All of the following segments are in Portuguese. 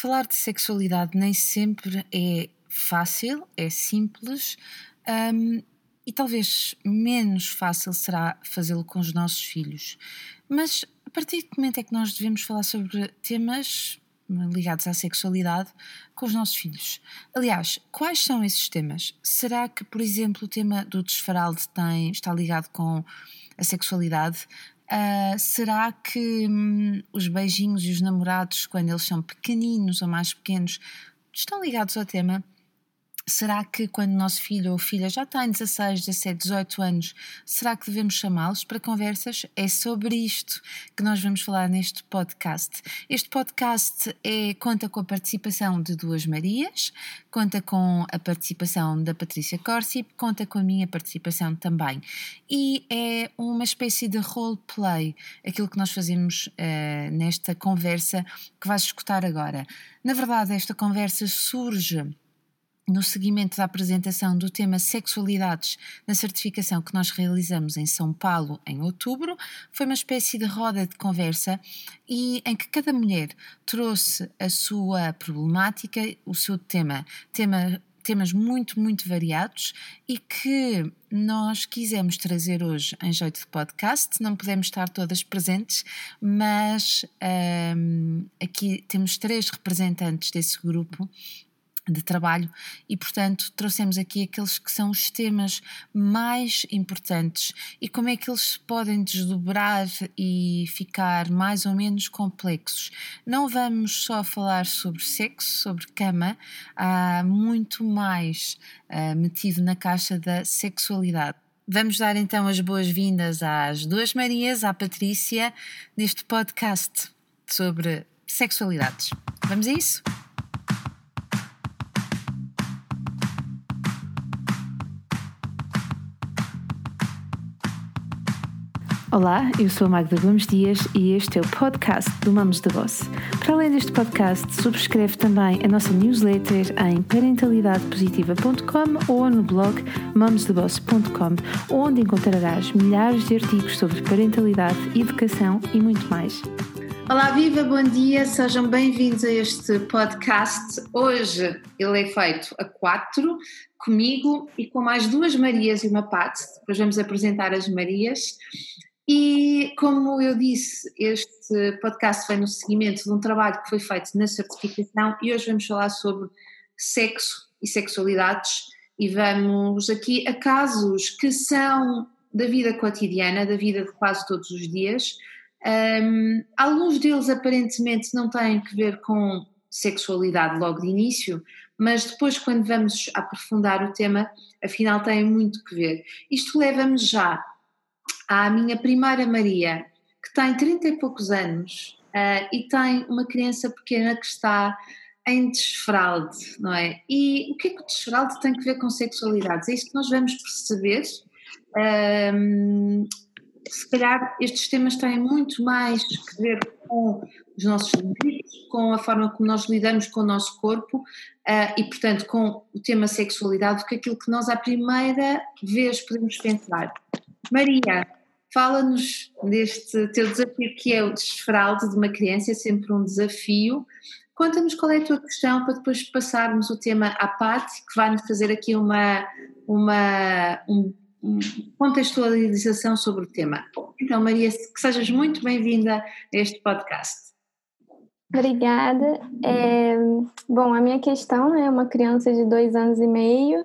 falar de sexualidade nem sempre é fácil, é simples um, e talvez menos fácil será fazê-lo com os nossos filhos. Mas a partir que momento é que nós devemos falar sobre temas ligados à sexualidade com os nossos filhos. Aliás, quais são esses temas? Será que, por exemplo, o tema do desfaralde tem, está ligado com a sexualidade? Uh, será que hum, os beijinhos e os namorados, quando eles são pequeninos ou mais pequenos, estão ligados ao tema? Será que quando nosso filho ou filha já tem 16, 17, 18 anos, será que devemos chamá-los para conversas? É sobre isto que nós vamos falar neste podcast. Este podcast é, conta com a participação de duas Marias, conta com a participação da Patrícia Corsi, conta com a minha participação também. E é uma espécie de roleplay, aquilo que nós fazemos uh, nesta conversa que vais escutar agora. Na verdade, esta conversa surge no seguimento da apresentação do tema Sexualidades na certificação que nós realizamos em São Paulo em outubro, foi uma espécie de roda de conversa e em que cada mulher trouxe a sua problemática, o seu tema, tema temas muito, muito variados e que nós quisemos trazer hoje em jeito de podcast. Não podemos estar todas presentes, mas um, aqui temos três representantes desse grupo de trabalho e, portanto, trouxemos aqui aqueles que são os temas mais importantes e como é que eles se podem desdobrar e ficar mais ou menos complexos. Não vamos só falar sobre sexo, sobre cama, há muito mais uh, metido na caixa da sexualidade. Vamos dar então as boas-vindas às duas Marias, à Patrícia, neste podcast sobre sexualidades. Vamos a isso? Olá, eu sou a Magda Gomes Dias e este é o podcast do Mamos de Boss. Para além deste podcast, subscreve também a nossa newsletter em parentalidadepositiva.com ou no blog mamosdeboss.com, onde encontrarás milhares de artigos sobre parentalidade, educação e muito mais. Olá, viva, bom dia, sejam bem-vindos a este podcast. Hoje ele é feito a quatro, comigo e com mais duas Marias e uma Pat. Depois vamos apresentar as Marias. E como eu disse, este podcast vem no seguimento de um trabalho que foi feito na certificação e hoje vamos falar sobre sexo e sexualidades e vamos aqui a casos que são da vida cotidiana, da vida de quase todos os dias. Um, alguns deles aparentemente não têm que ver com sexualidade logo de início, mas depois quando vamos aprofundar o tema, afinal têm muito que ver. Isto leva-me já à minha primeira Maria, que tem 30 e poucos anos uh, e tem uma criança pequena que está em desfralde, não é? E o que é que o desfralde tem que ver com sexualidades? É isso que nós vamos perceber. Um, se calhar estes temas têm muito mais que ver com os nossos limites, com a forma como nós lidamos com o nosso corpo uh, e, portanto, com o tema sexualidade, do que aquilo que nós à primeira vez podemos pensar. Maria, Fala-nos deste teu desafio que é o desfralde de uma criança, é sempre um desafio. Conta-nos qual é a tua questão para depois passarmos o tema à parte, que vai-nos fazer aqui uma, uma um, contextualização sobre o tema. Então, Maria, que sejas muito bem-vinda a este podcast. Obrigada. É, bom, a minha questão né, é uma criança de dois anos e meio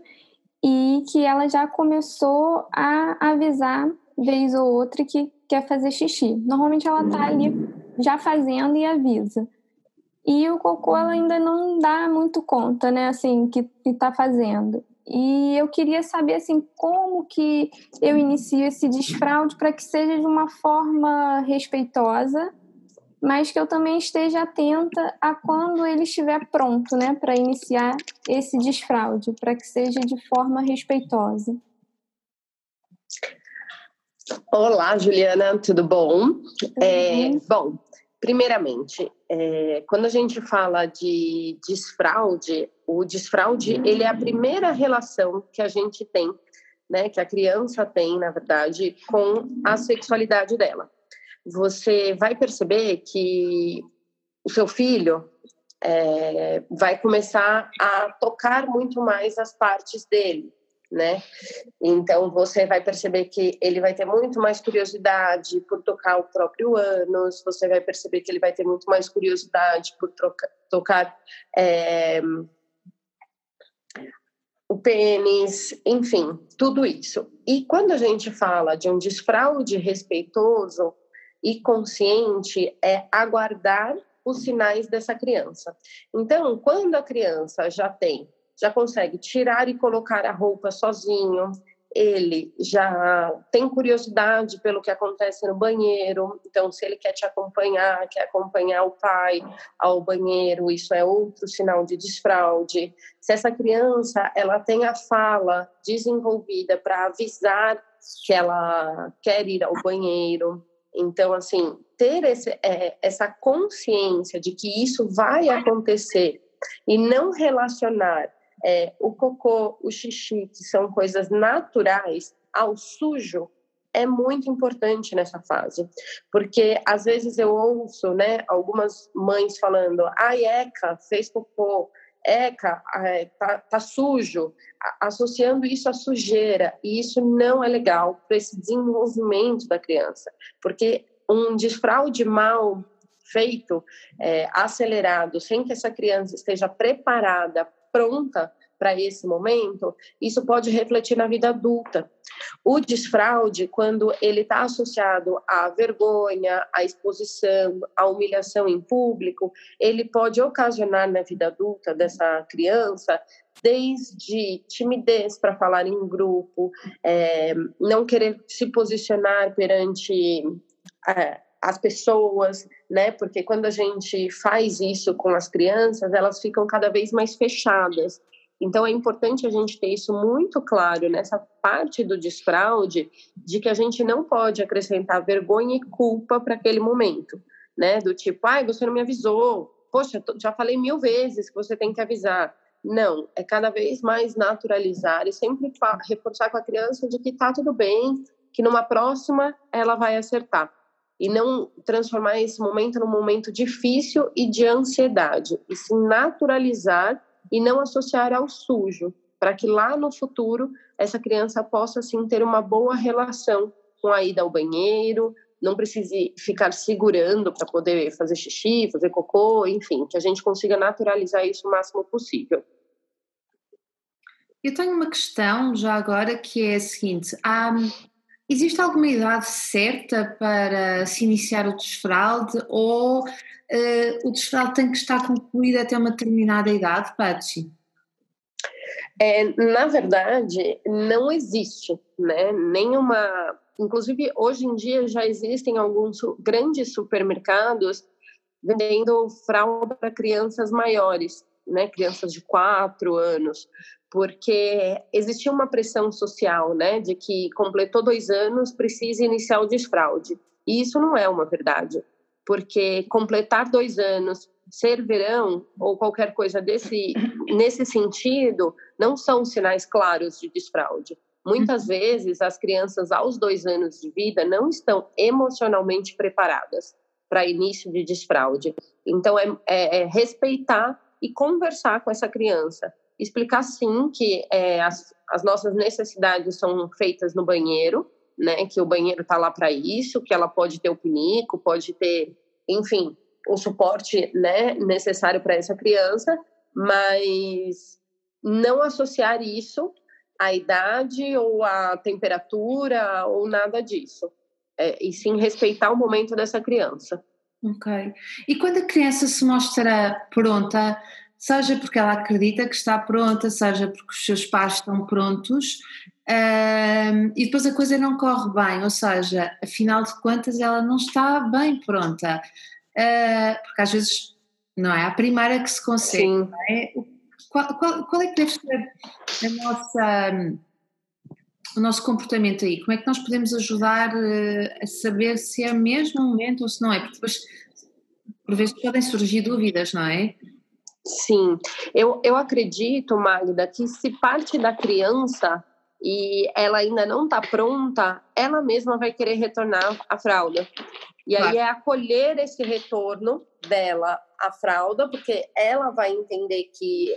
e que ela já começou a avisar vez ou outra que quer fazer xixi. Normalmente ela tá ali já fazendo e avisa. E o cocô ela ainda não dá muito conta, né, assim, que, que tá fazendo. E eu queria saber, assim, como que eu inicio esse desfraude para que seja de uma forma respeitosa, mas que eu também esteja atenta a quando ele estiver pronto, né, para iniciar esse desfraude, para que seja de forma respeitosa. Olá, Juliana, tudo bom? É, bom, primeiramente, é, quando a gente fala de desfraude, o desfraude ele é a primeira relação que a gente tem, né, que a criança tem, na verdade, com a sexualidade dela. Você vai perceber que o seu filho, é, vai começar a tocar muito mais as partes dele, né? Então você vai perceber que ele vai ter muito mais curiosidade por tocar o próprio ânus, você vai perceber que ele vai ter muito mais curiosidade por trocar, tocar é, o pênis, enfim, tudo isso. E quando a gente fala de um desfraude respeitoso e consciente, é aguardar os sinais dessa criança. Então, quando a criança já tem, já consegue tirar e colocar a roupa sozinho, ele já tem curiosidade pelo que acontece no banheiro, então se ele quer te acompanhar, quer acompanhar o pai ao banheiro, isso é outro sinal de desfraude. Se essa criança ela tem a fala desenvolvida para avisar que ela quer ir ao banheiro, então assim ter esse, é, essa consciência de que isso vai acontecer e não relacionar é, o cocô, o xixi, que são coisas naturais, ao sujo, é muito importante nessa fase, porque às vezes eu ouço, né, algumas mães falando, ai, Eca, fez cocô, Eca, tá, tá sujo, associando isso à sujeira, e isso não é legal para esse desenvolvimento da criança, porque um desfraude mal feito, é, acelerado, sem que essa criança esteja preparada pronta para esse momento, isso pode refletir na vida adulta. O desfraude, quando ele está associado à vergonha, à exposição, à humilhação em público, ele pode ocasionar na vida adulta dessa criança desde timidez para falar em grupo, é, não querer se posicionar perante é, as pessoas, né? Porque quando a gente faz isso com as crianças, elas ficam cada vez mais fechadas. Então é importante a gente ter isso muito claro nessa parte do desfraude, de que a gente não pode acrescentar vergonha e culpa para aquele momento, né? Do tipo, ai, você não me avisou, poxa, já falei mil vezes que você tem que avisar. Não, é cada vez mais naturalizar e sempre reforçar com a criança de que tá tudo bem, que numa próxima ela vai acertar e não transformar esse momento num momento difícil e de ansiedade, e se naturalizar e não associar ao sujo, para que lá no futuro essa criança possa sim ter uma boa relação com a ida ao banheiro, não precise ficar segurando para poder fazer xixi, fazer cocô, enfim, que a gente consiga naturalizar isso o máximo possível. Eu tenho uma questão já agora que é a seguinte: há Existe alguma idade certa para se iniciar o desfraude ou uh, o desfraude tem que estar concluído até uma determinada idade, Patsy? É, na verdade, não existe né, nenhuma. Inclusive, hoje em dia já existem alguns grandes supermercados vendendo fralda para crianças maiores, né, crianças de 4 anos porque existia uma pressão social, né, de que completou dois anos precisa iniciar o desfraude. E isso não é uma verdade, porque completar dois anos, ser verão ou qualquer coisa desse nesse sentido não são sinais claros de desfraude. Muitas uhum. vezes as crianças aos dois anos de vida não estão emocionalmente preparadas para início de desfraude. Então é, é, é respeitar e conversar com essa criança explicar sim que é, as, as nossas necessidades são feitas no banheiro, né? Que o banheiro está lá para isso, que ela pode ter o pinico, pode ter, enfim, o suporte né, necessário para essa criança, mas não associar isso à idade ou à temperatura ou nada disso. É, e sim respeitar o momento dessa criança. Ok. E quando a criança se mostra pronta seja porque ela acredita que está pronta, seja porque os seus pais estão prontos, um, e depois a coisa não corre bem, ou seja, afinal de contas ela não está bem pronta, uh, porque às vezes não é a primeira que se consegue. É? Qual, qual, qual, é que deve ser a nossa, o nosso comportamento aí? Como é que nós podemos ajudar uh, a saber se é mesmo o momento ou se não é? Porque depois, por vezes, podem surgir dúvidas, não é? Sim, eu, eu acredito, Magda, que se parte da criança e ela ainda não está pronta, ela mesma vai querer retornar à fralda. E aí é acolher esse retorno dela à fralda, porque ela vai entender que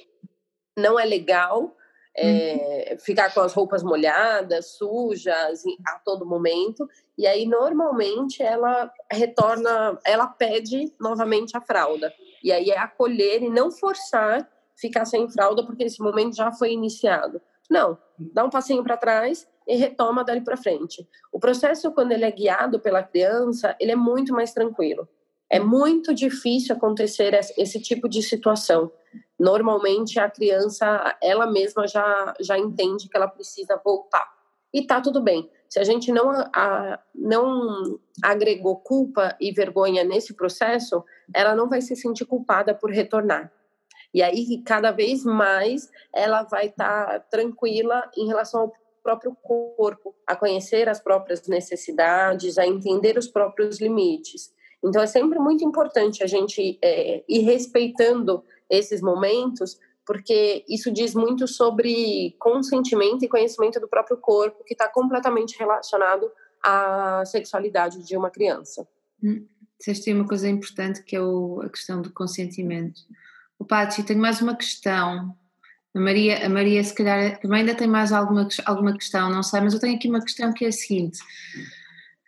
não é legal é, ficar com as roupas molhadas, sujas a todo momento. E aí, normalmente, ela retorna, ela pede novamente a fralda. E aí é acolher e não forçar ficar sem fralda, porque esse momento já foi iniciado. Não, dá um passinho para trás e retoma dali para frente. O processo, quando ele é guiado pela criança, ele é muito mais tranquilo. É muito difícil acontecer esse tipo de situação. Normalmente a criança, ela mesma já, já entende que ela precisa voltar. E tá tudo bem. Se a gente não, a, não agregou culpa e vergonha nesse processo, ela não vai se sentir culpada por retornar. E aí, cada vez mais, ela vai estar tá tranquila em relação ao próprio corpo, a conhecer as próprias necessidades, a entender os próprios limites. Então, é sempre muito importante a gente é, ir respeitando esses momentos, porque isso diz muito sobre consentimento e conhecimento do próprio corpo, que está completamente relacionado à sexualidade de uma criança. Hum, têm uma coisa importante que é o, a questão do consentimento. O Paty, tenho mais uma questão. A Maria, a Maria, se calhar, também ainda tem mais alguma, alguma questão, não sei, mas eu tenho aqui uma questão que é a seguinte.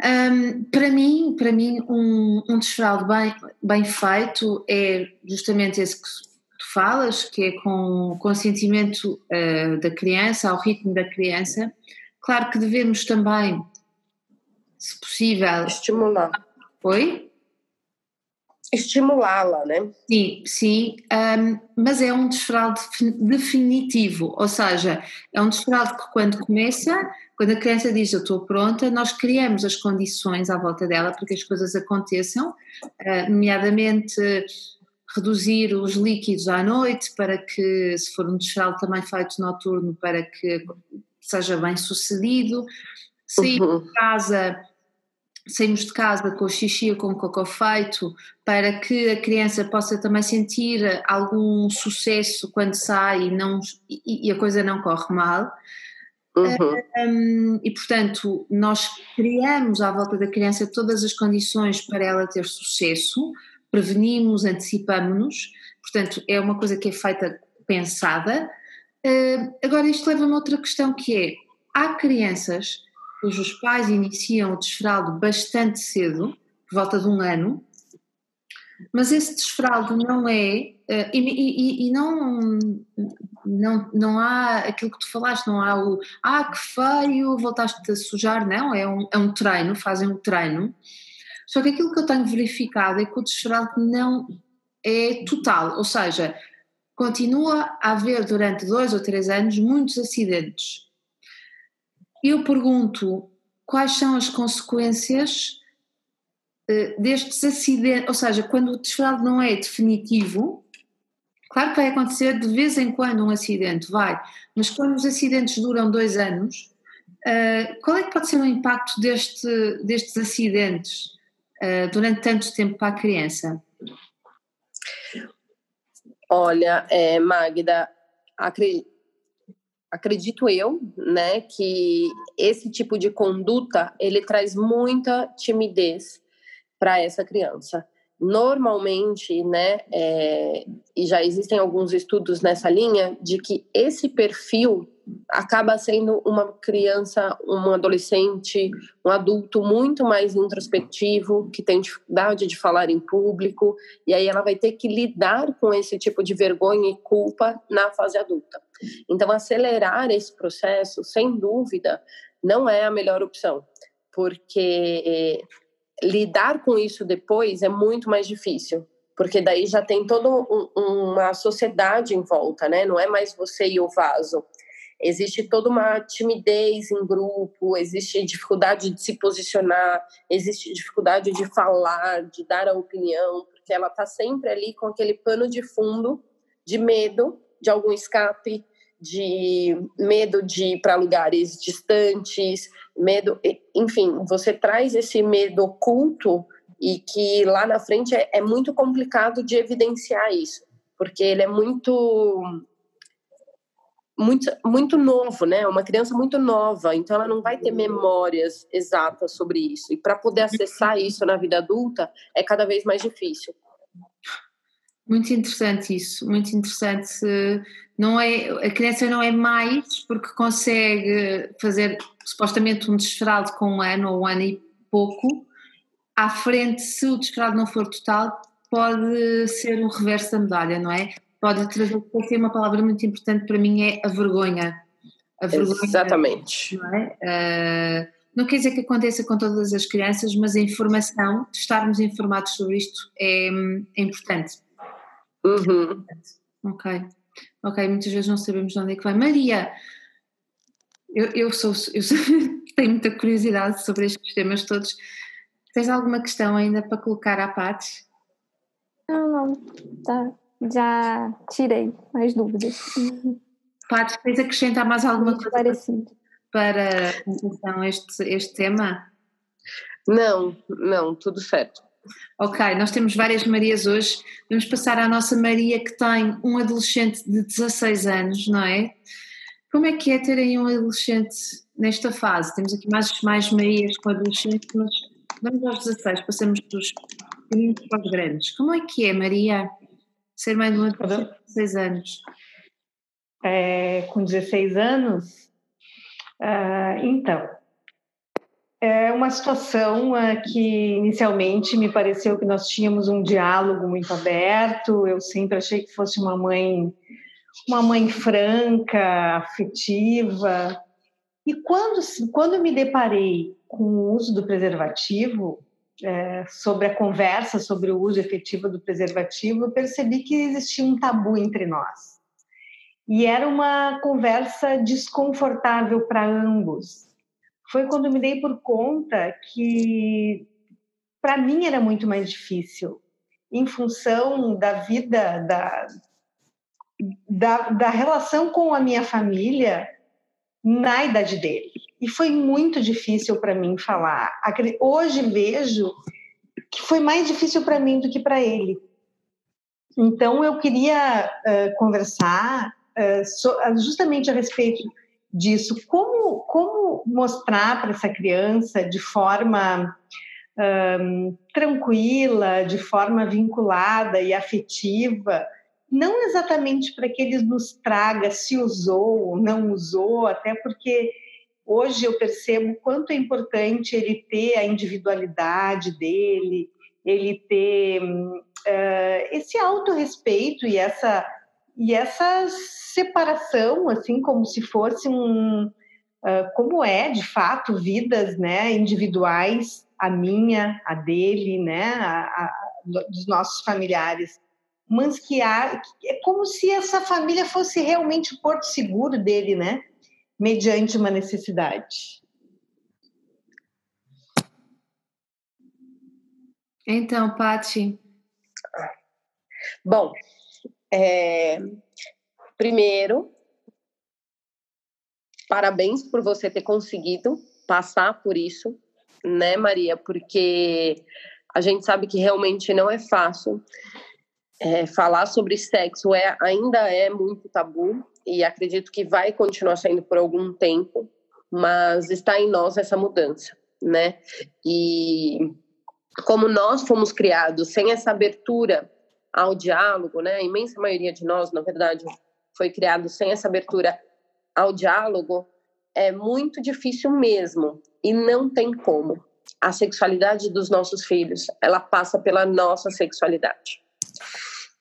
Um, para mim, para mim um, um desfraude bem, bem feito é justamente esse que tu falas, que é com o consentimento uh, da criança, ao ritmo da criança. Claro que devemos também, se possível, estimular. Oi? estimulá-la, né? Sim, sim, um, mas é um desfraude definitivo, ou seja, é um desfraude que quando começa, quando a criança diz eu estou pronta, nós criamos as condições à volta dela para que as coisas aconteçam, uh, nomeadamente reduzir os líquidos à noite para que, se for um desfraude também feito noturno, para que seja bem sucedido, sair uhum. de casa saímos de casa com o xixi ou com o cocô feito para que a criança possa também sentir algum sucesso quando sai e, não, e a coisa não corre mal. Uhum. Um, e portanto, nós criamos à volta da criança todas as condições para ela ter sucesso, prevenimos, antecipamos-nos, portanto, é uma coisa que é feita pensada. Uh, agora, isto leva-me a outra questão que é: há crianças cujos pais iniciam o desfraldo bastante cedo, por volta de um ano, mas esse desfraldo não é, uh, e, e, e, não, não, não há aquilo que tu falaste, não há o ah, que feio, voltaste a sujar, não, é um, é um treino, fazem um treino. Só que aquilo que eu tenho verificado é que o desfraldo não é total, ou seja, continua a haver durante dois ou três anos muitos acidentes. Eu pergunto quais são as consequências uh, destes acidentes, ou seja, quando o desfraude não é definitivo, claro que vai acontecer de vez em quando um acidente, vai, mas quando os acidentes duram dois anos, uh, qual é que pode ser o impacto deste, destes acidentes uh, durante tanto tempo para a criança? Olha, é, Magda, acredito acredito eu, né, que esse tipo de conduta ele traz muita timidez para essa criança. Normalmente, né, é, e já existem alguns estudos nessa linha de que esse perfil acaba sendo uma criança, um adolescente, um adulto muito mais introspectivo, que tem dificuldade de falar em público, e aí ela vai ter que lidar com esse tipo de vergonha e culpa na fase adulta. Então, acelerar esse processo, sem dúvida, não é a melhor opção, porque eh, lidar com isso depois é muito mais difícil porque daí já tem toda um, uma sociedade em volta, né? Não é mais você e o vaso existe toda uma timidez em grupo, existe dificuldade de se posicionar, existe dificuldade de falar, de dar a opinião, porque ela está sempre ali com aquele pano de fundo de medo de algum escape, de medo de ir para lugares distantes, medo, enfim, você traz esse medo oculto e que lá na frente é, é muito complicado de evidenciar isso, porque ele é muito muito, muito novo, né? Uma criança muito nova, então ela não vai ter memórias exatas sobre isso. E para poder acessar isso na vida adulta é cada vez mais difícil. Muito interessante isso, muito interessante. Não é, a criança não é mais porque consegue fazer supostamente um desfraude com um ano ou um ano e pouco. À frente, se o desfraude não for total, pode ser o reverso da medalha, não é? pode trazer uma palavra muito importante para mim é a vergonha. A vergonha Exatamente. Não, é? uh, não quer dizer que aconteça com todas as crianças, mas a informação, estarmos informados sobre isto é, é importante. Uhum. Ok. Ok, muitas vezes não sabemos de onde é que vai. Maria, eu, eu, sou, eu sou, tenho muita curiosidade sobre estes temas todos. Tens alguma questão ainda para colocar à Paty? Não, não, tá, já tirei mais dúvidas. Paty, queres acrescentar mais alguma coisa parecido. para então, este, este tema? Não, não, tudo certo. Ok, nós temos várias Marias hoje. Vamos passar à nossa Maria que tem um adolescente de 16 anos, não é? Como é que é terem um adolescente nesta fase? Temos aqui mais, mais Marias com adolescentes, mas vamos aos 16, passamos dos pequeninos para os grandes. Como é que é, Maria? ser mãe de uma com 16 anos? É, com 16 anos? Ah, então, é uma situação ah, que inicialmente me pareceu que nós tínhamos um diálogo muito aberto. Eu sempre achei que fosse uma mãe, uma mãe franca, afetiva. E quando, quando me deparei com o uso do preservativo, é, sobre a conversa sobre o uso efetivo do preservativo, eu percebi que existia um tabu entre nós. E era uma conversa desconfortável para ambos. Foi quando me dei por conta que para mim era muito mais difícil, em função da vida, da, da, da relação com a minha família na idade dele. E foi muito difícil para mim falar. Hoje vejo que foi mais difícil para mim do que para ele. Então eu queria uh, conversar uh, so, justamente a respeito disso, como como mostrar para essa criança de forma tranquila, de forma vinculada e afetiva, não exatamente para que ele nos traga se usou ou não usou, até porque hoje eu percebo quanto é importante ele ter a individualidade dele, ele ter uh, esse autorrespeito e essa e essa separação, assim como se fosse um, uh, como é de fato vidas, né, individuais, a minha, a dele, né, a, a, dos nossos familiares, mas que há, é como se essa família fosse realmente o porto seguro dele, né? mediante uma necessidade. Então, Pati. Bom, é, primeiro, parabéns por você ter conseguido passar por isso, né, Maria? Porque a gente sabe que realmente não é fácil. É, falar sobre sexo é, ainda é muito tabu, e acredito que vai continuar saindo por algum tempo, mas está em nós essa mudança, né? E como nós fomos criados sem essa abertura ao diálogo, né? A imensa maioria de nós, na verdade, foi criado sem essa abertura ao diálogo, é muito difícil mesmo e não tem como. A sexualidade dos nossos filhos, ela passa pela nossa sexualidade.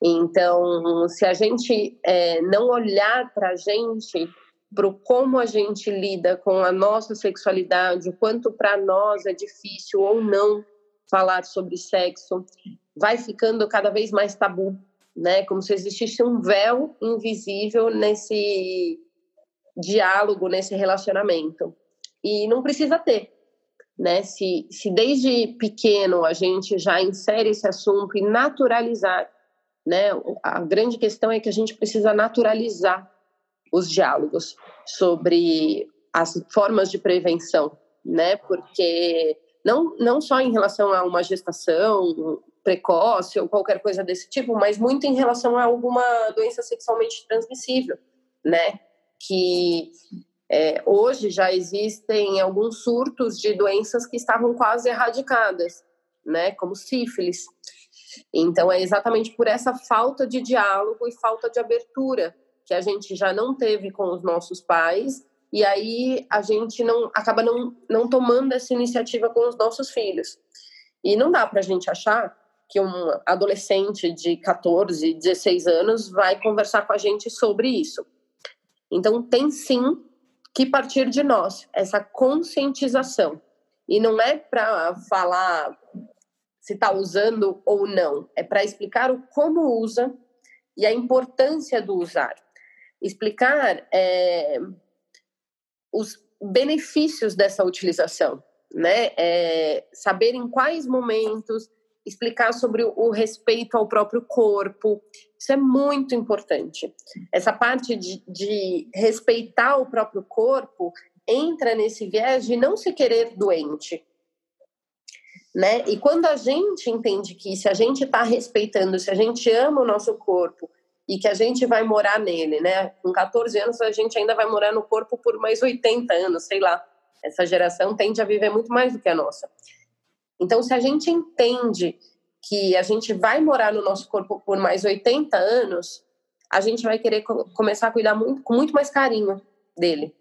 Então, se a gente é, não olhar para a gente, para como a gente lida com a nossa sexualidade, o quanto para nós é difícil ou não falar sobre sexo, vai ficando cada vez mais tabu, né? Como se existisse um véu invisível nesse diálogo, nesse relacionamento. E não precisa ter, né? Se, se desde pequeno a gente já insere esse assunto e naturalizar né? A grande questão é que a gente precisa naturalizar os diálogos sobre as formas de prevenção, né? Porque não, não só em relação a uma gestação precoce ou qualquer coisa desse tipo, mas muito em relação a alguma doença sexualmente transmissível, né? Que é, hoje já existem alguns surtos de doenças que estavam quase erradicadas, né? Como sífilis. Então, é exatamente por essa falta de diálogo e falta de abertura que a gente já não teve com os nossos pais e aí a gente não acaba não, não tomando essa iniciativa com os nossos filhos. E não dá para a gente achar que um adolescente de 14, 16 anos vai conversar com a gente sobre isso. Então, tem sim que partir de nós essa conscientização. E não é para falar se está usando ou não, é para explicar o como usa e a importância do usar. Explicar é, os benefícios dessa utilização, né? É, saber em quais momentos, explicar sobre o respeito ao próprio corpo, isso é muito importante. Essa parte de, de respeitar o próprio corpo entra nesse viés de não se querer doente, né? E quando a gente entende que se a gente está respeitando, se a gente ama o nosso corpo e que a gente vai morar nele, né? Com 14 anos a gente ainda vai morar no corpo por mais 80 anos, sei lá. Essa geração tende a viver muito mais do que a nossa. Então, se a gente entende que a gente vai morar no nosso corpo por mais 80 anos, a gente vai querer começar a cuidar muito, com muito mais carinho dele.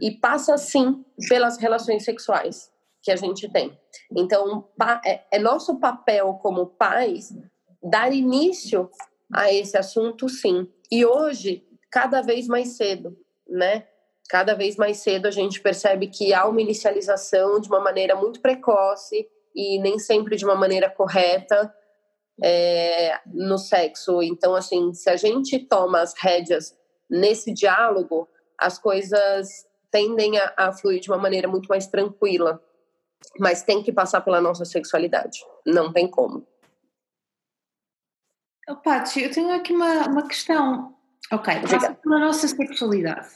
E passa, sim, pelas relações sexuais que a gente tem. Então, é, é nosso papel como pais dar início a esse assunto, sim. E hoje, cada vez mais cedo, né? Cada vez mais cedo a gente percebe que há uma inicialização de uma maneira muito precoce e nem sempre de uma maneira correta é, no sexo. Então, assim, se a gente toma as rédeas nesse diálogo, as coisas tendem a, a fluir de uma maneira muito mais tranquila. Mas tem que passar pela nossa sexualidade. Não tem como. Oh, Paty, eu tenho aqui uma, uma questão. Ok, passa pela nossa sexualidade.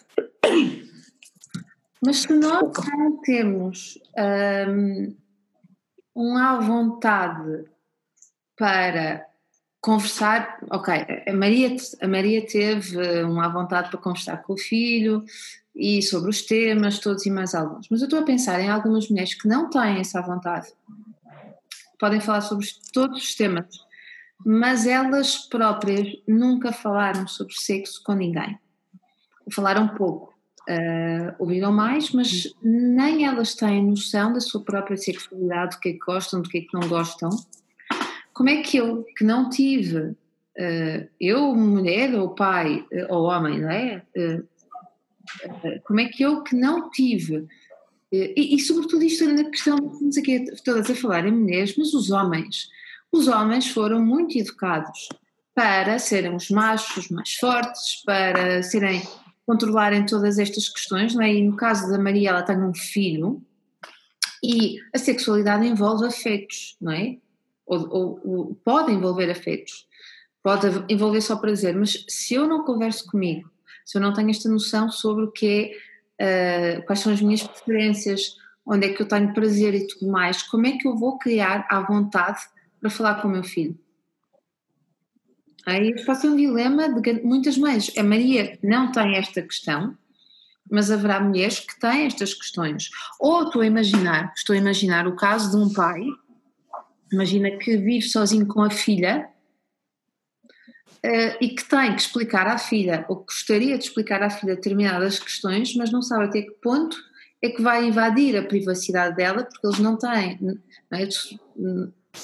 Mas se nós não temos um, uma vontade para conversar, ok, a Maria, a Maria teve uma vontade para conversar com o filho e sobre os temas todos e mais alguns, mas eu estou a pensar em algumas mulheres que não têm essa vontade, podem falar sobre todos os temas, mas elas próprias nunca falaram sobre sexo com ninguém, falaram pouco, uh, ouviram mais, mas nem elas têm noção da sua própria sexualidade, do que é que gostam, do que é que não gostam. Como é que eu, que não tive, uh, eu, mulher ou pai uh, ou homem, não é? como é que eu, que não tive e, e, sobretudo isto na questão, estamos aqui todas a falar em mulheres, mas os homens, os homens foram muito educados para serem os machos mais fortes, para serem controlarem todas estas questões, não é? E no caso da Maria, ela tem um filho e a sexualidade envolve afetos, não é? Ou, ou, ou, pode envolver afetos, pode envolver só prazer, mas se eu não converso comigo, se eu não tenho esta noção sobre o que é, uh, quais são as minhas preferências, onde é que eu tenho prazer e tudo mais, como é que eu vou criar à vontade para falar com o meu filho? Aí ser um dilema de muitas mães. A Maria não tem esta questão, mas haverá mulheres que têm estas questões. Ou estou a imaginar, estou a imaginar o caso de um pai, imagina que vive sozinho com a filha uh, e que tem que explicar à filha, ou gostaria de explicar à filha determinadas questões, mas não sabe até que ponto é que vai invadir a privacidade dela, porque eles não têm. Não é?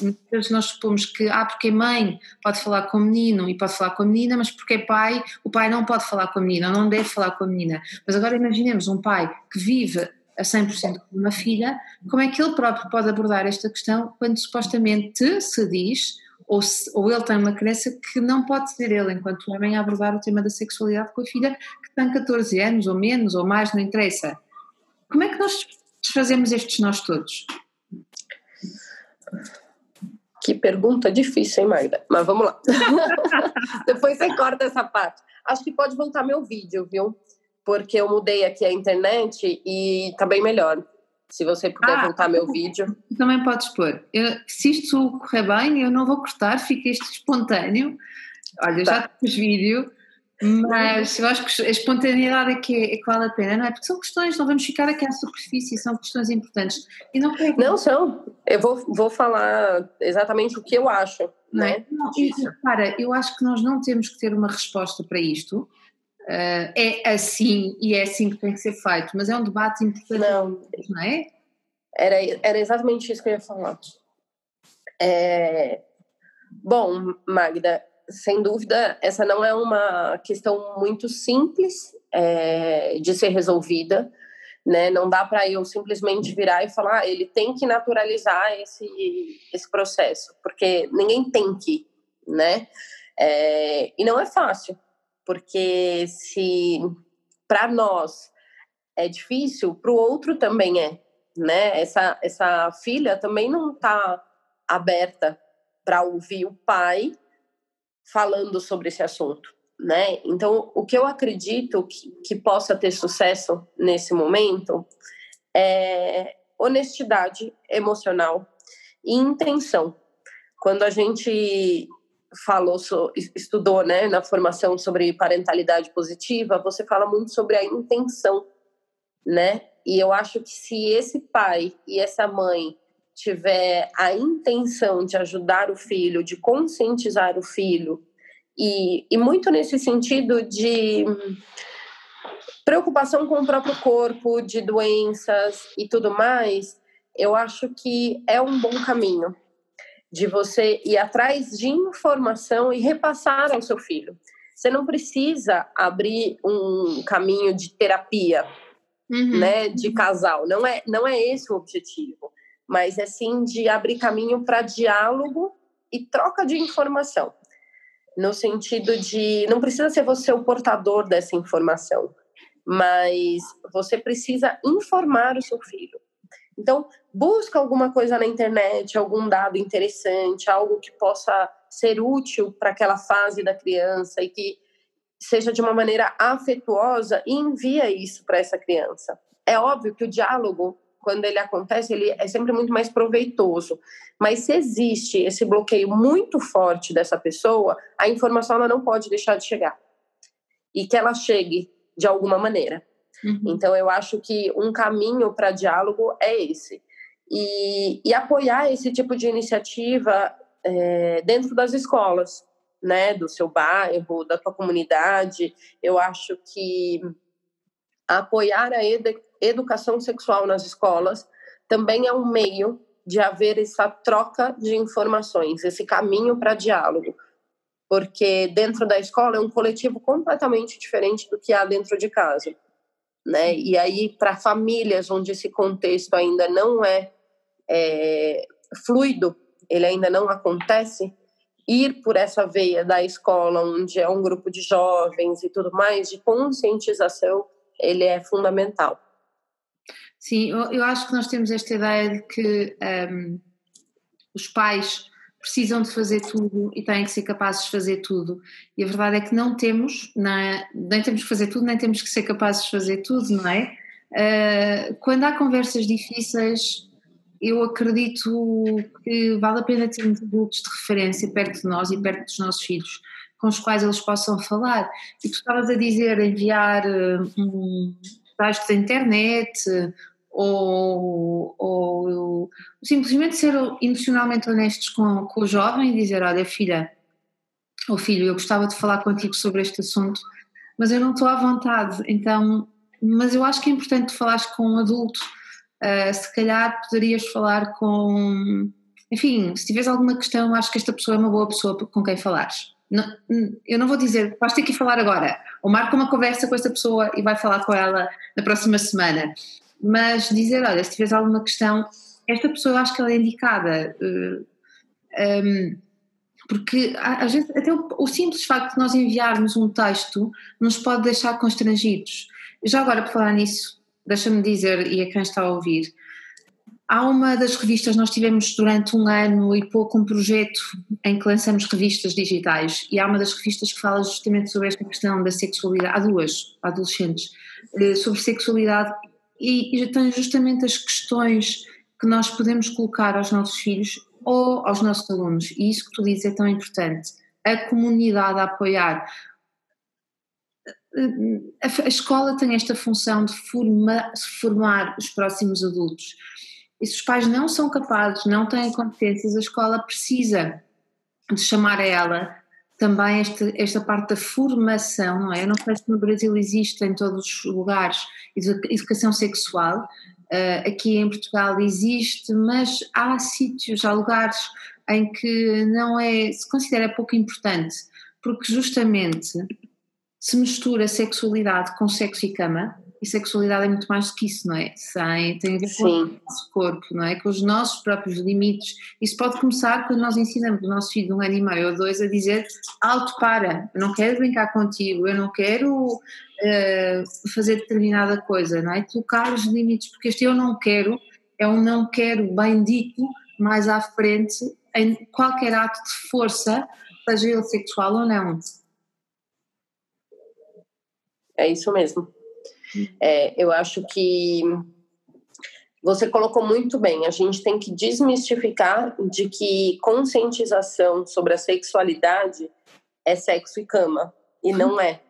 Muitas vezes nós supomos que, ah, porque é mãe pode falar com o menino e pode falar com a menina, mas porque é pai, o pai não pode falar com a menina, não deve falar com a menina. Mas agora imaginemos um pai que vive a 100% com uma filha, como é que ele próprio pode abordar esta questão quando supostamente se diz, ou, se, ou ele tem uma crença que não pode ser ele, enquanto homem, a abordar o tema da sexualidade com a filha que tem 14 anos, ou menos, ou mais, não interessa. Como é que nós desfazemos estes nós todos? Que pergunta difícil, hein, Magda? Mas vamos lá. Depois você corta essa parte. Acho que pode voltar meu vídeo, viu? Porque eu mudei aqui a internet e tá bem melhor. Se você puder ah, voltar meu vídeo. Também podes pôr. Eu, se isto correr bem, eu não vou cortar, fica isto espontâneo. Olha, tá. já pus vídeo. Mas eu acho que a espontaneidade é que, é, é que vale a pena, não é? Porque são questões, não vamos ficar aqui à superfície, são questões importantes. E não, não são. Eu vou, vou falar exatamente o que eu acho, não é? né? Não, e, para, eu acho que nós não temos que ter uma resposta para isto. Uh, é assim e é assim que tem que ser feito, mas é um debate importante, não, não é? Era, era exatamente isso que eu ia falar. É, bom, Magda, sem dúvida, essa não é uma questão muito simples é, de ser resolvida. Né? Não dá para eu simplesmente virar e falar, ah, ele tem que naturalizar esse, esse processo, porque ninguém tem que, né? É, e não é fácil, porque se para nós é difícil, para o outro também é, né? Essa, essa filha também não está aberta para ouvir o pai falando sobre esse assunto, né? Então, o que eu acredito que, que possa ter sucesso nesse momento é honestidade emocional e intenção. Quando a gente falou, estudou, né, na formação sobre parentalidade positiva, você fala muito sobre a intenção, né? E eu acho que se esse pai e essa mãe tiver a intenção de ajudar o filho, de conscientizar o filho, e, e muito nesse sentido de preocupação com o próprio corpo, de doenças e tudo mais, eu acho que é um bom caminho de você ir atrás de informação e repassar ao seu filho. Você não precisa abrir um caminho de terapia, uhum. né, de casal. Não é, não é esse o objetivo mas é sim de abrir caminho para diálogo e troca de informação. No sentido de não precisa ser você o portador dessa informação, mas você precisa informar o seu filho. Então, busca alguma coisa na internet, algum dado interessante, algo que possa ser útil para aquela fase da criança e que seja de uma maneira afetuosa e envia isso para essa criança. É óbvio que o diálogo quando ele acontece, ele é sempre muito mais proveitoso. Mas se existe esse bloqueio muito forte dessa pessoa, a informação ela não pode deixar de chegar. E que ela chegue de alguma maneira. Uhum. Então, eu acho que um caminho para diálogo é esse. E, e, apoiar esse tipo de iniciativa é, dentro das escolas, né, do seu bairro, da tua comunidade. Eu acho que apoiar a educação sexual nas escolas também é um meio de haver essa troca de informações, esse caminho para diálogo. Porque dentro da escola é um coletivo completamente diferente do que há dentro de casa. Né? E aí, para famílias onde esse contexto ainda não é, é fluido, ele ainda não acontece, ir por essa veia da escola, onde é um grupo de jovens e tudo mais, de conscientização, ele é fundamental. Sim, eu, eu, acho que nós temos esta ideia de que um, os pais precisam de fazer tudo e têm que ser capazes de fazer tudo. E a verdade é que não temos, nem temos que fazer tudo, nem temos que ser capazes de fazer tudo, não é? Uh, quando há conversas difíceis, eu acredito que vale a pena termos adultos de referência perto de nós e perto dos nossos filhos, com os quais eles possam falar. E tu estavas a dizer enviar hum, um texto da internet ou, ou, simplesmente ser emocionalmente honestos com, com o jovem e dizer: Olha, filha, ou filho, eu gostava de falar contigo sobre este assunto, mas eu não estou à vontade, então. Mas eu acho que é importante falares com um adulto. Uh, se calhar poderias falar com. Enfim, se tiveres alguma questão, acho que esta pessoa é uma boa pessoa com quem falares. Não, eu não vou dizer, vais ter que falar agora, ou marca uma conversa com esta pessoa e vai falar com ela na próxima semana mas dizer, olha, se tiveres alguma questão, esta pessoa eu acho que ela é indicada, eh, um, porque às vezes até o, o, simples facto de nós enviarmos um texto nos pode deixar constrangidos. Já agora, por falar nisso, deixa-me dizer, e a quem está a ouvir, há uma das revistas, nós tivemos durante um ano e pouco um projeto em que lançamos revistas digitais, e há uma das revistas que fala justamente sobre esta questão da sexualidade, há duas, adolescentes, eh, sobre sexualidade e, e tem justamente as questões que nós podemos colocar aos nossos filhos ou aos nossos alunos. E isso que tu dizes é tão importante. A comunidade a apoiar. a, a escola tem esta função de forma, formar os próximos adultos. E se os pais não são capazes, não têm competências, a escola precisa de chamar a ela. Também esta, esta parte da formação, não é? Eu não sei se no Brasil existe em todos os lugares educação sexual, uh, aqui em Portugal existe, mas há sítios, há lugares em que não é, se considera pouco importante, porque justamente se mistura sexualidade com sexo e cama, e sexualidade é muito mais do que isso, não é? Sem, tem a ver com o nosso corpo, não é? Com os nossos próprios limites. Isso pode começar quando nós ensinamos o nosso filho de um ano e meio ou dois a dizer alto para, eu não quero brincar contigo, eu não quero uh, fazer determinada coisa, não é? Colocar os limites, porque este eu não quero é um não quero bem dito mais à frente em qualquer ato de força, seja ele sexual ou não. É isso mesmo. É, eu acho que você colocou muito bem. A gente tem que desmistificar de que conscientização sobre a sexualidade é sexo e cama e não é,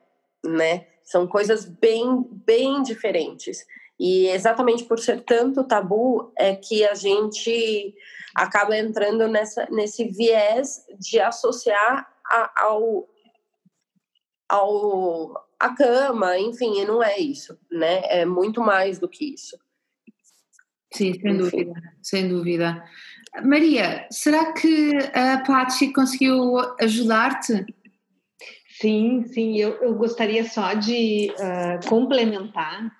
né? São coisas bem, bem diferentes. E exatamente por ser tanto tabu é que a gente acaba entrando nessa, nesse viés de associar a, ao, ao, a cama, enfim, e não é isso, né? É muito mais do que isso. Sim, sem enfim. dúvida, sem dúvida. Maria, será que a Patsy conseguiu ajudar-te? Sim, sim, eu, eu gostaria só de uh, complementar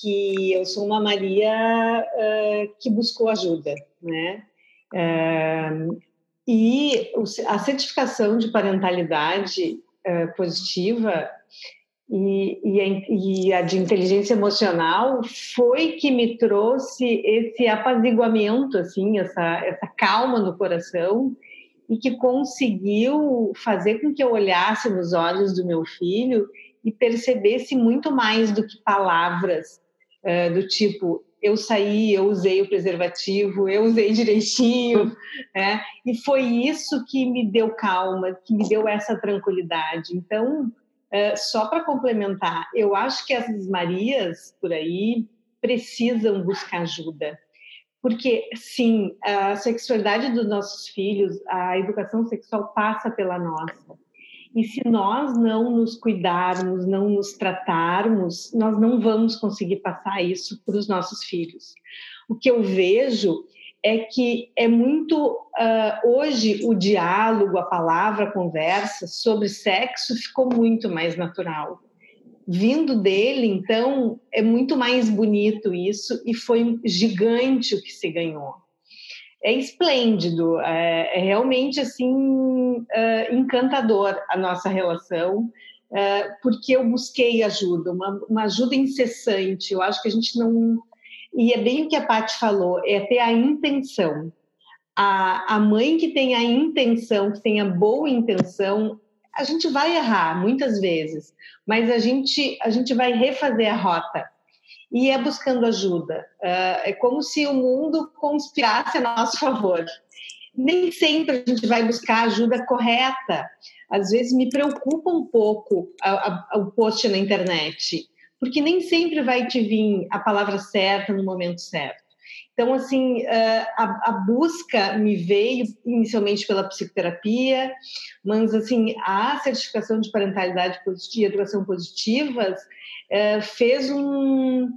que eu sou uma Maria uh, que buscou ajuda, né? Uh, e a certificação de parentalidade positiva e, e, a, e, a, de inteligência emocional foi que me trouxe esse apaziguamento, assim, essa, essa calma no coração e que conseguiu fazer com que eu olhasse nos olhos do meu filho e percebesse muito mais do que palavras uh, do tipo eu saí, eu usei o preservativo, eu usei direitinho, né? E foi isso que me deu calma, que me deu essa tranquilidade. Então, uh, só para complementar, eu acho que as Marias por aí precisam buscar ajuda. Porque, sim, a sexualidade dos nossos filhos, a educação sexual passa pela nossa. E se nós não nos cuidarmos, não nos tratarmos, nós não vamos conseguir passar isso para os nossos filhos. O que eu vejo é que é muito uh, hoje o diálogo, a palavra, a conversa sobre sexo ficou muito mais natural. Vindo dele, então, é muito mais bonito isso e foi gigante o que se ganhou é esplêndido, é, é realmente assim é, encantador a nossa relação, é, porque eu busquei ajuda, uma, uma, ajuda incessante. Eu acho que a gente não e é bem o que a Paty falou, é ter a intenção. A, a mãe que tem a intenção, que tem a boa intenção, a gente vai errar muitas vezes, mas a gente a gente vai refazer a rota e é buscando ajuda. É como se o mundo conspirasse a nosso favor. Nem sempre a gente vai buscar a ajuda correta. Às vezes me preocupa um pouco o post na internet, porque nem sempre vai te vir a palavra certa no momento certo. Então, assim, a, a, busca me veio inicialmente pela psicoterapia, mas, assim, a certificação de parentalidade positiva e educação positivas fez um,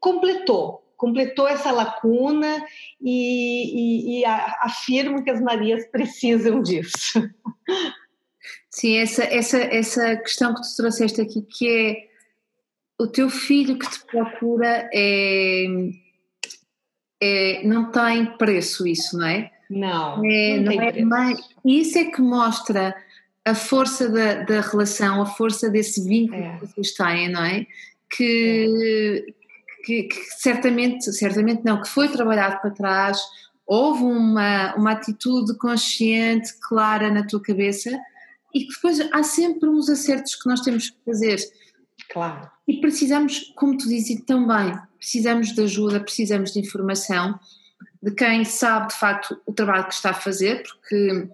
completou, completou essa lacuna e, e, e afirmo que as Marias precisam disso. Sim, essa, essa, essa questão que tu trouxeste aqui, que é o teu filho que te procura é, é não tem preço isso, não é? Não, é, não, não é, isso é que mostra a força da, da relação, a força desse vínculo é. que vocês têm, não é? Que, é que, que, certamente, certamente não, que foi trabalhado para trás, houve uma, uma atitude consciente, clara na tua cabeça e que depois há sempre uns acertos que nós temos que fazer. Claro. E precisamos, como tu dizes também, precisamos de ajuda, precisamos de informação de quem sabe de facto o trabalho que está a fazer, porque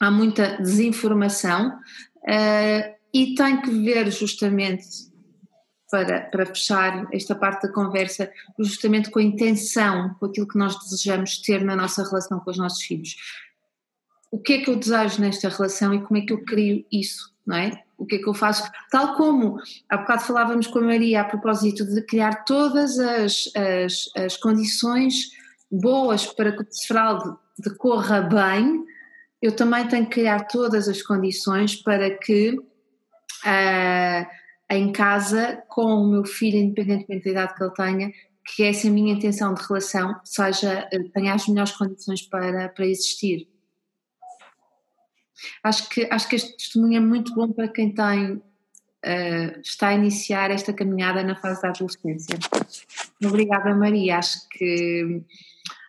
há muita desinformação. Uh, e tem que ver justamente para, para fechar esta parte da conversa, justamente com a intenção, com aquilo que nós desejamos ter na nossa relação com os nossos filhos. O que é que eu desejo nesta relação e como é que eu crio isso, não é? O que é que eu faço? Tal como há bocado falávamos com a Maria a propósito de criar todas as, as, as condições boas para que o desfraude decorra bem, eu também tenho que criar todas as condições para que uh, em casa, com o meu filho, independentemente da idade que ele tenha, que essa minha intenção de relação seja, eh, tenha as melhores condições para, para existir. Acho que, acho que este testemunho é muito bom para quem tem, uh, está a iniciar esta caminhada na fase da adolescência. Obrigada, Maria. Acho que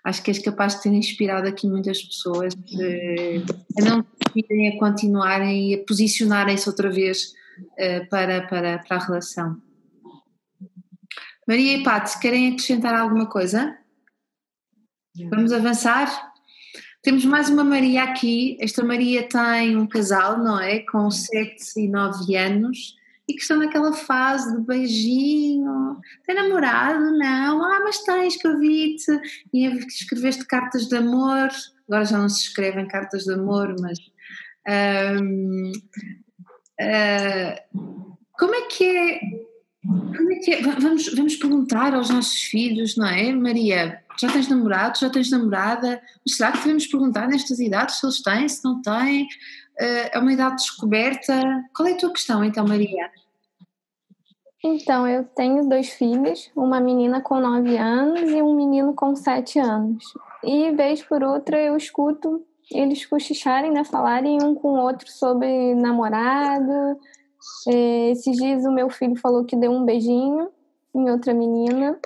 acho que és capaz de ter inspirado aqui muitas pessoas de, a não desistirem, a continuarem e a posicionarem-se outra vez uh, para, para, para a relação. Maria e Paty, querem acrescentar alguma coisa? Vamos avançar? Temos mais uma Maria aqui. Esta Maria tem um casal, não é? Com 7 e 9 anos e que estão naquela fase de beijinho. Tem namorado? Não. Ah, mas tens que eu vi-te. E escreveste cartas de amor. Agora já não se escrevem cartas de amor, mas. Ah, como é que é? Como é que é? Vamos, vamos perguntar aos nossos filhos, não é? Maria, já tens namorado? Já tens namorada? Mas será que devemos perguntar nestas idades se eles têm, se não têm? Eh, é uma idade descoberta. Qual é a tua questão, então, Maria? Então, eu tenho dois filhos, uma menina com 9 anos e um menino com 7 anos. E, vez por outra, eu escuto eles cochicharem, né, falarem um com o outro sobre namorado. Eh, esses dias o meu filho falou que deu um beijinho em outra menina.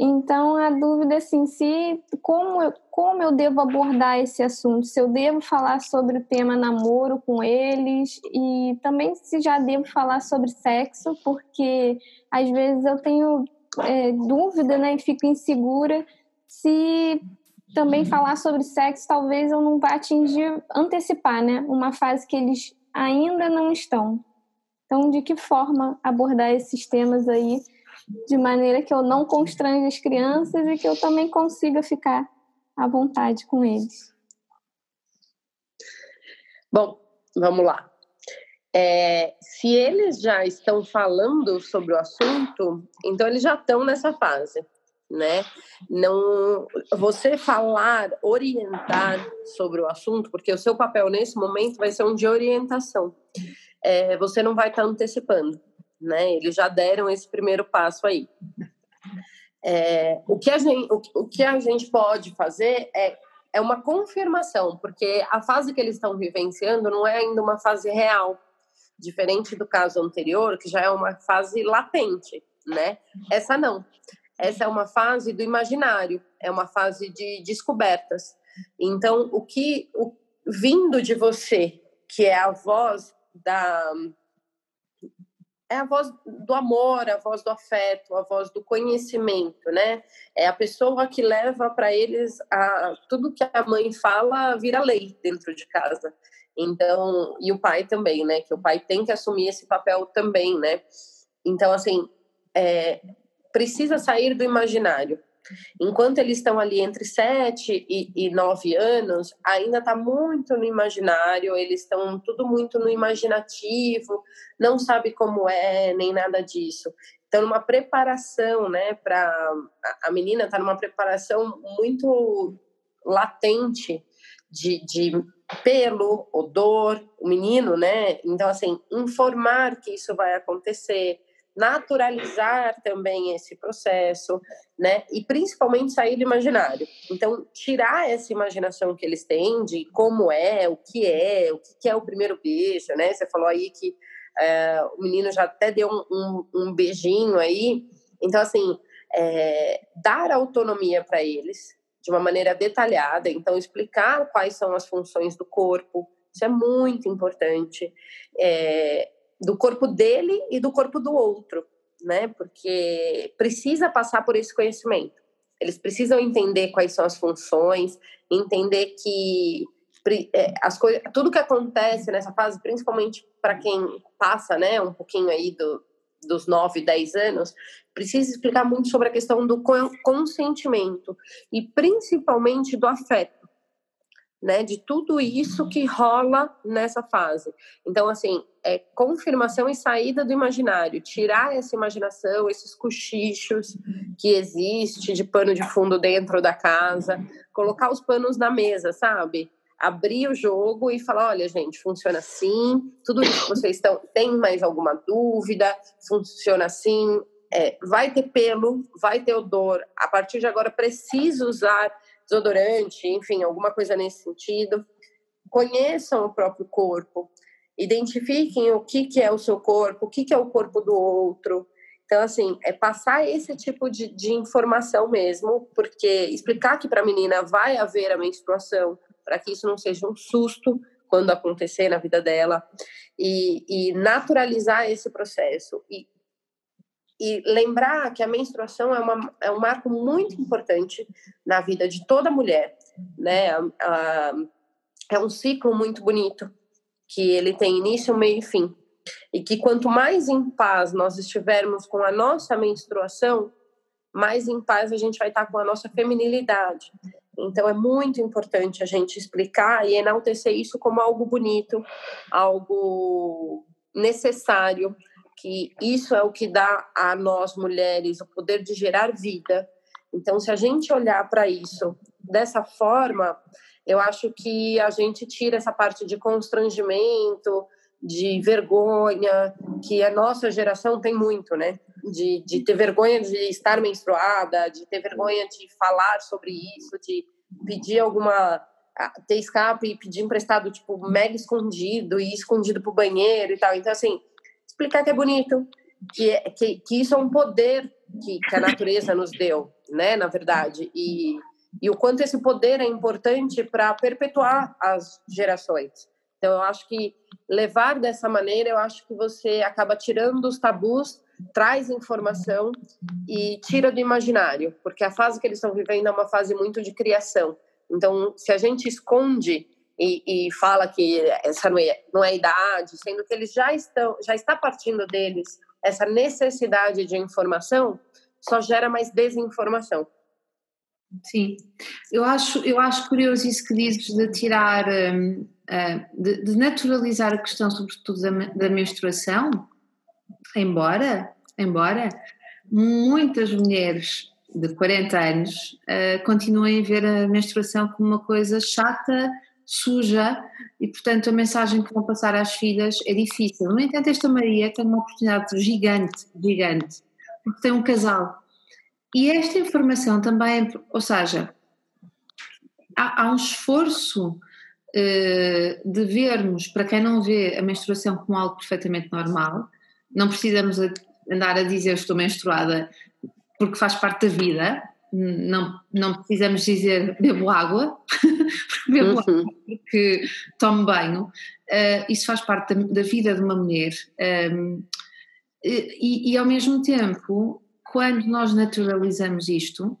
Então, a dúvida é assim, se como eu, como eu devo abordar esse assunto, se eu devo falar sobre o tema namoro com eles? E também se já devo falar sobre sexo, porque às vezes eu tenho é, dúvida, né, e fico insegura. Se também falar sobre sexo talvez eu não vá atingir, antecipar, né, uma fase que eles ainda não estão. Então, de que forma abordar esses temas aí? de maneira que eu não constranja as crianças e que eu também consiga ficar à vontade com eles. Bom, vamos lá. É, se eles já estão falando sobre o assunto, então eles já estão nessa fase, né? Não, você falar, orientar sobre o assunto, porque o seu papel nesse momento vai ser um de orientação. É, você não vai estar antecipando né? Eles já deram esse primeiro passo aí. É, o, que a gente, o, o, que a gente pode fazer é, é uma confirmação, porque a fase que eles estão vivenciando não é ainda uma fase real, diferente do caso anterior, que já é uma fase latente, né? Essa não. Essa é uma fase do imaginário, é uma fase de descobertas. Então, o que o, vindo de você, que é a voz da é a voz do amor, a voz do afeto, a voz do conhecimento, né? É a pessoa que leva para eles a tudo que a mãe fala vira lei dentro de casa. Então, e o pai também, né? Que o pai tem que assumir esse papel também, né? Então, assim, é, precisa sair do imaginário. Enquanto eles estão ali entre 7 e, e 9 anos, ainda está muito no imaginário, eles estão tudo muito no imaginativo, não sabe como é, nem nada disso. Então, numa preparação, né, para a menina está numa preparação muito latente de, de pelo, odor, o menino, né? Então, assim, informar que isso vai acontecer, naturalizar também esse processo, né? E principalmente sair do imaginário. Então, tirar essa imaginação que eles têm de como é, o que é, o que é o primeiro beijo, né? Você falou aí que é, o menino já até deu um, um, um beijinho aí. Então, assim, é, dar autonomia para eles de uma maneira detalhada. Então, explicar quais são as funções do corpo. Isso é muito importante. É, do corpo dele e do corpo do outro, né? Porque precisa passar por esse conhecimento. Eles precisam entender quais são as funções, entender que é, as coisas, tudo que acontece nessa fase, principalmente para quem passa, né, um pouquinho aí do, dos 9, 10 anos, precisa explicar muito sobre a questão do consentimento e principalmente do afeto né, de tudo isso que rola nessa fase. Então, assim, é confirmação e saída do imaginário, tirar essa imaginação, esses cochichos que existe de pano de fundo dentro da casa, colocar os panos na mesa, sabe? Abrir o jogo e falar, olha, gente, funciona assim, tudo isso que vocês estão, tem mais alguma dúvida? Funciona assim, é, vai ter pelo, vai ter odor, a partir de agora precisa usar desodorante, enfim, alguma coisa nesse sentido. Conheçam o próprio corpo, identifiquem o que, que é o seu corpo, o que, que é o corpo do outro. Então, assim, é passar esse tipo de, de informação mesmo, porque explicar que para a menina vai haver a menstruação, para que isso não seja um susto quando acontecer na vida dela, e, e naturalizar esse processo. E e lembrar que a menstruação é, uma, é um marco muito importante na vida de toda mulher, né? é um ciclo muito bonito, que ele tem início, meio e fim. E que quanto mais em paz nós estivermos com a nossa menstruação, mais em paz a gente vai estar com a nossa feminilidade. Então é muito importante a gente explicar e enaltecer isso como algo bonito, algo necessário, que isso é o que dá a nós mulheres o poder de gerar vida. Então, se a gente olhar para isso dessa forma, eu acho que a gente tira essa parte de constrangimento, de vergonha, que a nossa geração tem muito, né? De, de ter vergonha de estar menstruada, de ter vergonha de falar sobre isso, de pedir alguma ter escape e pedir emprestado tipo mega escondido e escondido pro banheiro e tal. Então assim, explicar que é bonito, que, é, que, que isso é um poder que, que a natureza nos deu, né, na verdade, e, e o quanto esse poder é importante para perpetuar as gerações. Então, eu acho que levar dessa maneira, eu acho que você acaba tirando os tabus, traz informação e tira do imaginário, porque a fase que eles estão vivendo é uma fase muito de criação. Então, se a gente esconde e, e, fala que essa não é, não é idade, sendo que eles já estão, já está partindo deles essa necessidade de informação, só gera mais desinformação. Sim, eu acho, eu acho curioso isso que dizes de tirar, um, uh, de, de, naturalizar a questão, sobretudo da, da menstruação, embora, embora muitas mulheres de 40 anos uh, continuem a ver a menstruação como uma coisa chata, suja e, portanto, a mensagem que vão passar às filhas é difícil. No entanto, esta Maria tem uma oportunidade gigante, gigante, porque tem um casal. E esta informação também, ou seja, há, há um esforço uh, de vermos, para quem não vê a menstruação como algo perfeitamente normal, não precisamos andar a dizer estou menstruada porque faz parte da vida, não, não precisamos dizer bebo água, bebo uhum. água porque tomo banho, uh, isso faz parte da, da, vida de uma mulher. Um, e, e, ao mesmo tempo, quando nós naturalizamos isto,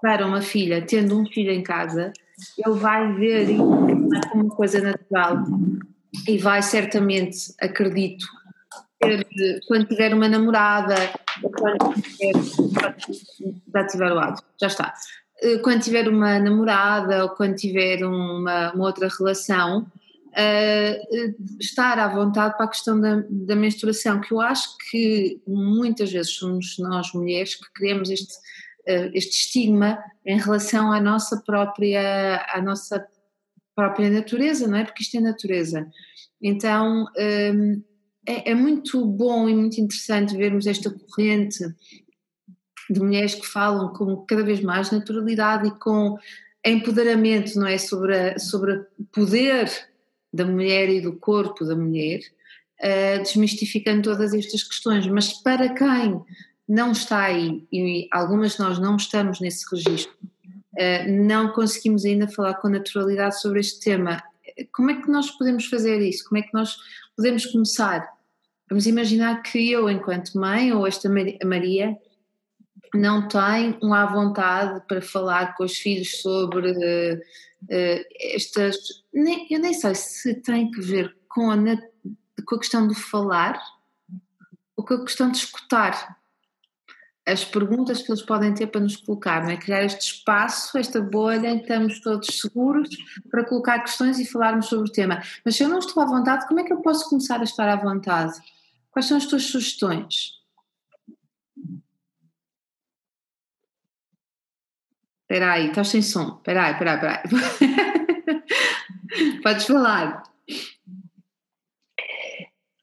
para uma filha, tendo um filho em casa, ele vai ver isso como uma coisa natural e vai certamente, acredito, quando tiver uma namorada, já tiver o lado, já está. Eh, quando tiver uma namorada ou quando tiver uma, uma outra relação, uh, estar à vontade para a questão da, da, menstruação, que eu acho que muitas vezes somos nós mulheres que criamos este, uh, este estigma em relação à nossa própria, à nossa própria natureza, não é? Porque isto é natureza. Então, é, é, muito bom e muito interessante vermos esta corrente de mulheres que falam com cada vez mais naturalidade e com empoderamento, não é? Sobre, sobre o poder da mulher e do corpo da mulher, uh, desmistificando todas estas questões. Mas para quem não está aí, e algumas de nós não estamos nesse registro, uh, não conseguimos ainda falar com naturalidade sobre este tema. Como é que nós podemos fazer isso? Como é que nós podemos começar? Vamos imaginar que eu, enquanto mãe, ou esta Maria, não tem um à vontade para falar com os filhos sobre uh, uh, estas. Nem, eu nem sei se tem que ver com a, com a questão do falar ou com a questão de escutar as perguntas que eles podem ter para nos colocar, não é? Criar este espaço, esta bolha em que estamos todos seguros para colocar questões e falarmos sobre o tema. Mas se eu não estou à vontade, como é que eu posso começar a estar à vontade? Quais são as tuas sugestões? Espera aí, estás sem som. Espera aí, espera aí, espera aí. Podes falar.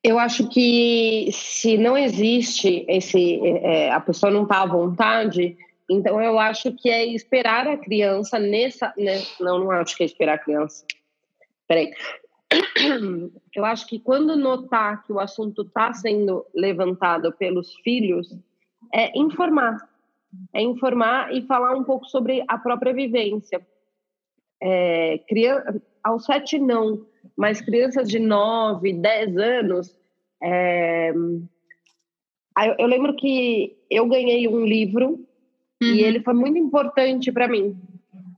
Eu acho que se não existe esse, é, a pessoa não está à vontade, então eu acho que é esperar a criança nessa, né? não, não acho que é esperar a criança. Peraí. Eu acho que quando notar que o assunto está sendo levantado pelos filhos, é informar, é informar e falar um pouco sobre a própria vivência. É, criança, aos sete não, mas crianças de 9, 10 anos. É... Eu lembro que eu ganhei um livro uhum. e ele foi muito importante para mim.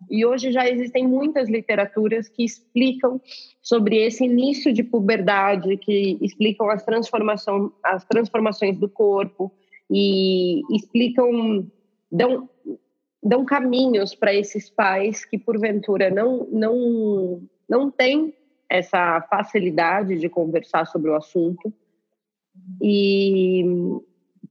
E hoje já existem muitas literaturas que explicam sobre esse início de puberdade, que explicam as, transformação, as transformações do corpo e explicam, dão, dão caminhos para esses pais que porventura não, não, não têm essa facilidade de conversar sobre o assunto e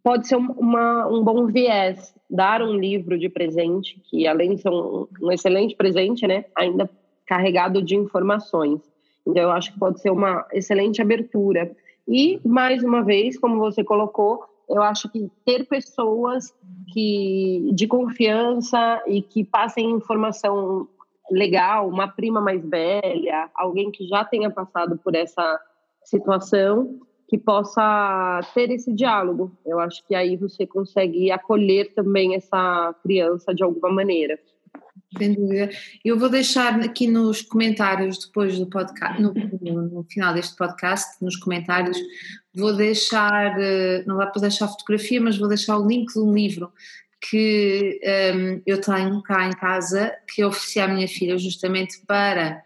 pode ser uma, um bom viés dar um livro de presente que além de ser um, um excelente presente, né, ainda carregado de informações. Então eu acho que pode ser uma excelente abertura. E mais uma vez, como você colocou, eu acho que ter pessoas que de confiança e que passem informação legal, uma prima mais velha, alguém que já tenha passado por essa situação, que possa ter esse diálogo. Eu acho que aí você consegue acolher também essa criança de alguma maneira. Sem dúvida. Eu vou deixar aqui nos comentários, depois do podcast, no, no, final deste podcast, nos comentários, vou deixar, eh, não dá para deixar fotografia, mas vou deixar o link de um livro que um, eu tenho cá em casa, que ofereci à minha filha justamente para,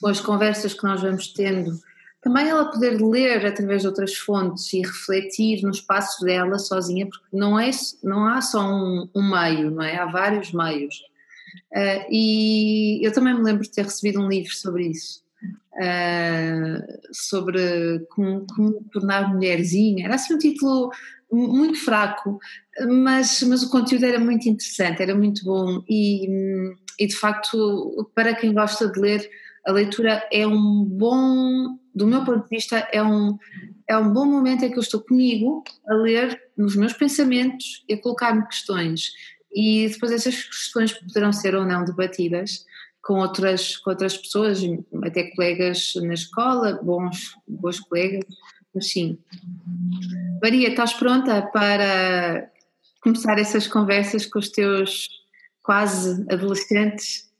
com as conversas que nós vamos tendo, também ela poder ler através de outras fontes e refletir no espaço dela sozinha, porque não, é, não há só um, um meio, não é? Há vários meios. Uh, e eu também me lembro de ter recebido um livro sobre isso. Uh, sobre como, como tornar mulherzinha. Era assim um título muito fraco, mas, mas o conteúdo era muito interessante, era muito bom e, e de facto, para quem gosta de ler, a leitura é um bom, do meu ponto de vista, é um, é um bom momento em que eu estou comigo a ler nos meus pensamentos e a colocar-me questões. E depois essas questões poderão ser ou não debatidas com outras, com outras pessoas, até colegas na escola, bons, bons colegas, mas sim. Maria, estás pronta para começar essas conversas com os teus quase adolescentes?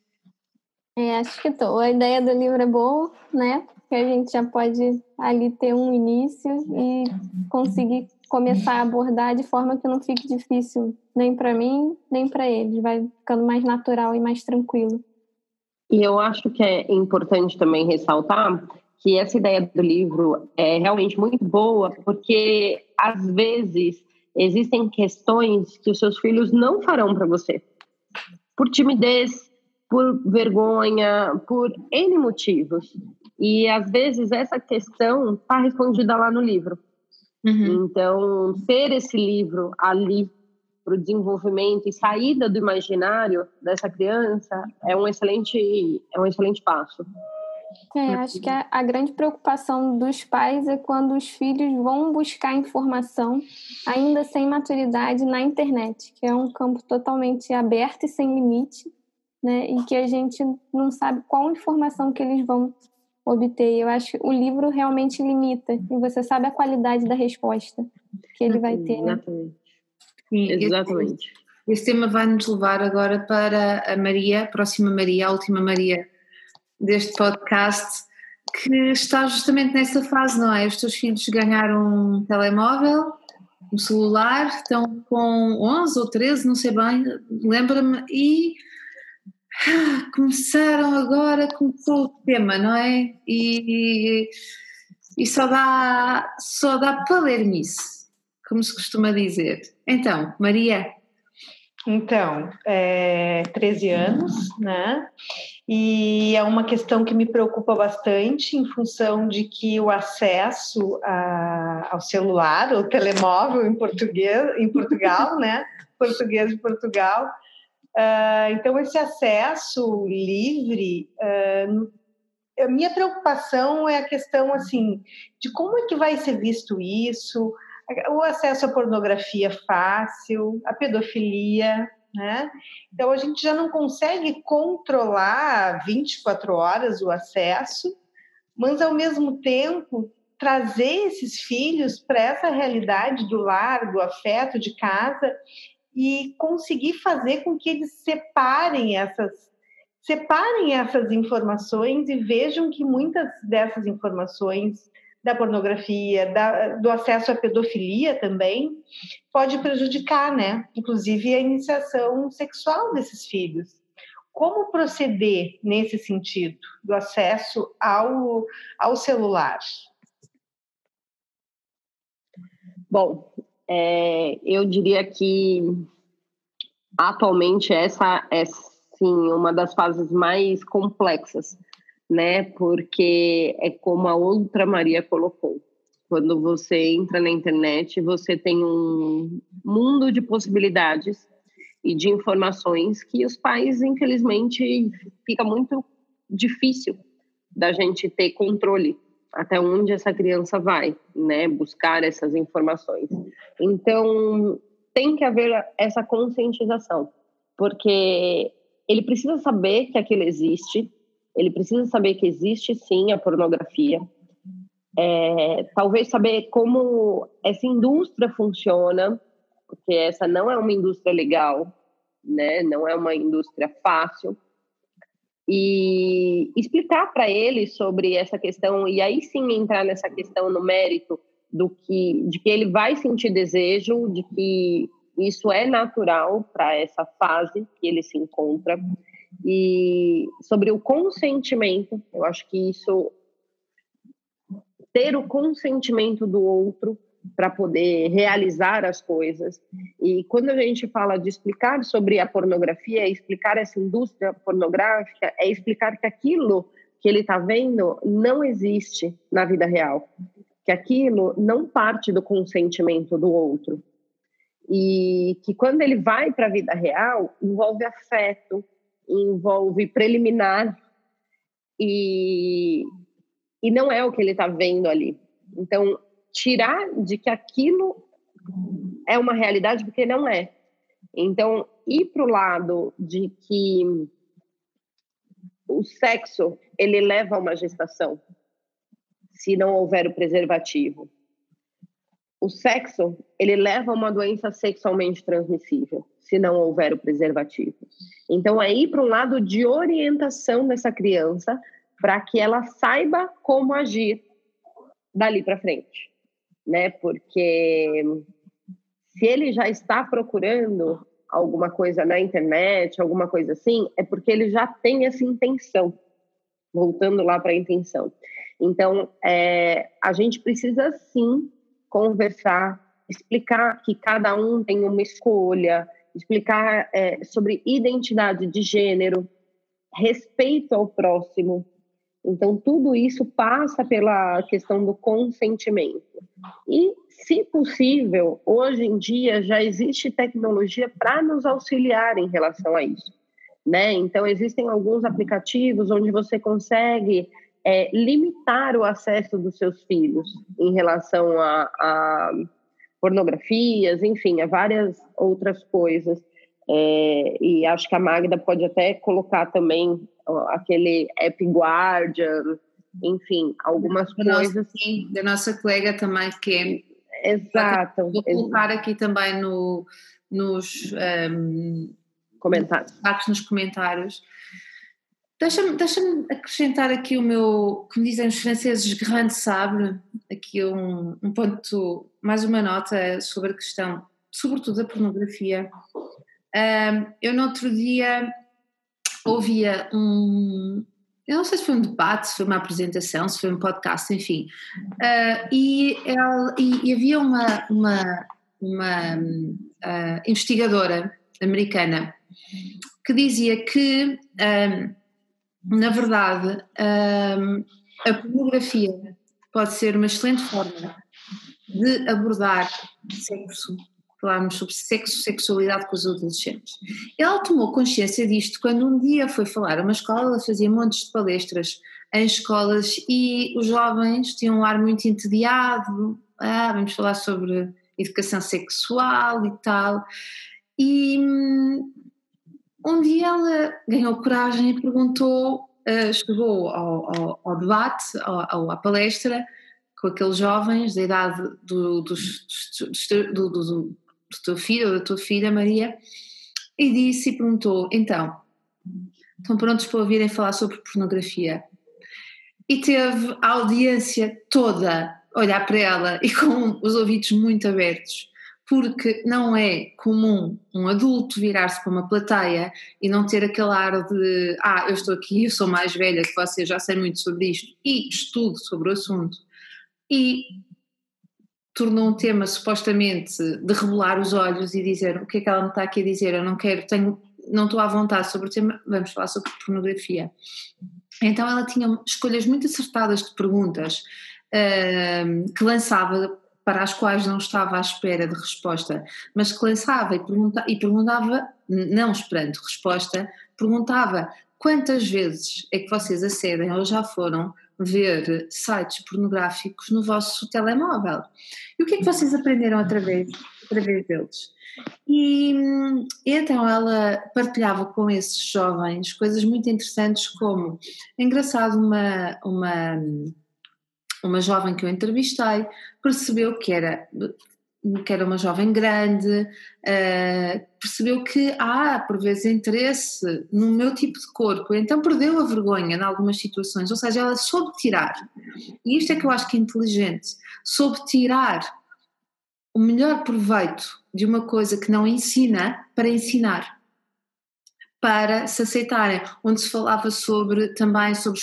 É, acho que estou. A ideia do livro é boa, né? Que a gente já pode ali ter um início e conseguir começar a abordar de forma que não fique difícil nem para mim, nem para eles. Vai ficando mais natural e mais tranquilo. E eu acho que é importante também ressaltar que essa ideia do livro é realmente muito boa, porque às vezes existem questões que os seus filhos não farão para você. Por timidez, por vergonha, por N motivos. E às vezes essa questão está respondida lá no livro. Uhum. Então, ter esse livro ali para o desenvolvimento e saída do imaginário dessa criança é um excelente, é um excelente passo. É, acho que a, a, grande preocupação dos pais é quando os filhos vão buscar informação, ainda sem maturidade, na internet, que é um campo totalmente aberto e sem limite, né? E que a gente não sabe qual informação que eles vão obter. Eu acho que o livro realmente limita, e você sabe a qualidade da resposta que ele vai ter. Né? Exatamente. Sim, Exatamente. Esse, esse tema vai nos levar agora para a Maria, a próxima Maria, a última Maria deste podcast, que está justamente nessa fase, não é? Os teus filhos ganharam um telemóvel no celular, estão com 11 ou 13, não sei bem, lembra-me, e ah, começaram agora, começou o tema, não é? E, e só dá, só dá para ler-me como se costuma dizer. Então, Maria. Então, é, 13 anos, né? E é uma questão que me preocupa bastante em função de que o acesso a, ao celular, ou telemóvel em português, em Portugal, né? Português de Portugal. Uh, então, esse acesso livre, uh, a minha preocupação é a questão, assim, de como é que vai ser visto isso, o acesso à pornografia fácil, a pedofilia, né? Então a gente já não consegue controlar 24 horas o acesso, mas ao mesmo tempo trazer esses filhos para essa realidade do lar, do afeto de casa e conseguir fazer com que eles separem essas separem essas informações e vejam que muitas dessas informações da pornografia, da, do acesso à pedofilia também, pode prejudicar, né? Inclusive a iniciação sexual desses filhos. Como proceder nesse sentido, do acesso ao, ao celular? Bom, é, eu diria que atualmente essa é sim uma das fases mais complexas né? Porque é como a outra Maria colocou. Quando você entra na internet, você tem um mundo de possibilidades e de informações que os pais, infelizmente, fica muito difícil da gente ter controle até onde essa criança vai, né? Buscar essas informações. Então, tem que haver essa conscientização, porque ele precisa saber que aquilo existe, ele precisa saber que existe sim a pornografia, é, talvez saber como essa indústria funciona, porque essa não é uma indústria legal, né? Não é uma indústria fácil. E explicar para ele sobre essa questão e aí sim entrar nessa questão no mérito do que de que ele vai sentir desejo, de que isso é natural para essa fase que ele se encontra e sobre o consentimento, eu acho que isso ter o consentimento do outro para poder realizar as coisas. E quando a gente fala de explicar sobre a pornografia, é explicar essa indústria pornográfica, é explicar que aquilo que ele está vendo não existe na vida real, que aquilo não parte do consentimento do outro. E que quando ele vai para a vida real, envolve afeto, envolve preliminar e, e não é o que ele está vendo ali. Então, tirar de que aquilo é uma realidade, porque não é. Então, ir para o lado de que o sexo ele leva a uma gestação, se não houver o preservativo. O sexo ele leva a uma doença sexualmente transmissível se não houver o preservativo. Então, é ir para um lado de orientação dessa criança para que ela saiba como agir dali para frente, né? Porque se ele já está procurando alguma coisa na internet, alguma coisa assim, é porque ele já tem essa intenção. Voltando lá para a intenção. Então, é, a gente precisa sim conversar, explicar que cada um tem uma escolha, explicar é, sobre identidade de gênero, respeito ao próximo. Então, tudo isso passa pela questão do consentimento. E, se possível, hoje em dia já existe tecnologia para nos auxiliar em relação a isso. Né? Então, existem alguns aplicativos onde você consegue é, limitar o acesso dos seus filhos em relação a, a pornografias, enfim, a várias outras coisas. É, e acho que a Magda pode até colocar também aquele App Guardian, enfim, algumas da coisas. Nossa, sim, da nossa colega também, que é. Exato. Vou colocar aqui também no, nos um, comentários. nos comentários Deixa-me deixa acrescentar aqui o meu, como dizem os franceses, grande sabre, aqui um, um ponto, mais uma nota sobre a questão, sobretudo da pornografia. Um, eu no outro dia ouvia um, eu não sei se foi um debate, se foi uma apresentação, se foi um podcast, enfim, uh, e, ela, e, e, havia uma, uma, uma uh, investigadora americana que dizia que um, na verdade, um, a pornografia pode ser uma excelente forma de abordar sexo, falarmos sobre sexo, sexualidade com os adolescentes. Ela tomou consciência disto quando um dia foi falar a uma escola, ela fazia montes de palestras em escolas e os jovens tinham um ar muito entediado, ah, vamos falar sobre educação sexual e tal. E dia ela ganhou coragem e perguntou, uh, chegou ao, ao, ao debate, ao, à palestra, com aqueles jovens da idade do, do, do, do, teu filho da tua filha, Maria, e disse e perguntou: então, estão prontos para ouvirem falar sobre pornografia? E teve a audiência toda olhar para ela e com os ouvidos muito abertos porque não é comum um adulto virar-se para uma plateia e não ter aquele ar de ah, eu estou aqui, eu sou mais velha que você, já sei muito sobre isto e estudo sobre o assunto e tornou um tema supostamente de revelar os olhos e dizer o que é que ela me está aqui a dizer, eu não quero, tenho, não estou à vontade sobre o tema, vamos falar sobre pornografia. Então ela tinha escolhas muito acertadas de perguntas uh, que lançava para as quais não estava à espera de resposta, mas que lançava e, pergunta, e perguntava, não esperando resposta, perguntava quantas vezes é que vocês acedem ou já foram ver sites pornográficos no vosso telemóvel? E o que é que vocês aprenderam através, através deles? E, e, então ela partilhava com esses jovens coisas muito interessantes como, é engraçado, uma, uma uma jovem que eu entrevistei percebeu que era que era uma jovem grande, uh, percebeu que há por vezes interesse no meu tipo de corpo, então perdeu a vergonha em algumas situações, ou seja, ela soube tirar, e isto é que eu acho que é inteligente, soube tirar o melhor proveito de uma coisa que não ensina para ensinar. Para se aceitarem, onde se falava sobre também sobre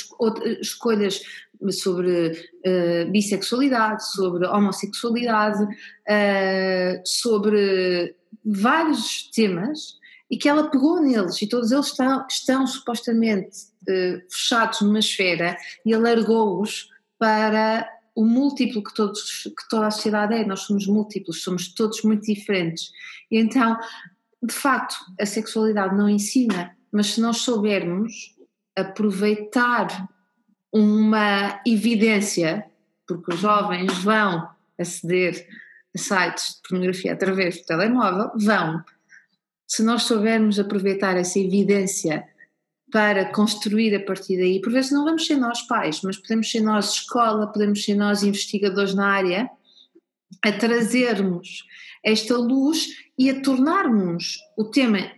escolhas sobre uh, bissexualidade, sobre homossexualidade, uh, sobre vários temas e que ela pegou neles e todos eles estão, estão supostamente uh, fechados numa esfera e alargou-os para o múltiplo que, todos, que toda a sociedade é, nós somos múltiplos, somos todos muito diferentes. E então, de facto, a sexualidade não ensina, mas se nós soubermos aproveitar uma evidência, porque os jovens vão aceder a sites de pornografia através do telemóvel, vão. Se nós soubermos aproveitar essa evidência para construir a partir daí, por vezes não vamos ser nós pais, mas podemos ser nós escola, podemos ser nós investigadores na área, a trazermos esta luz e a tornarmos o tema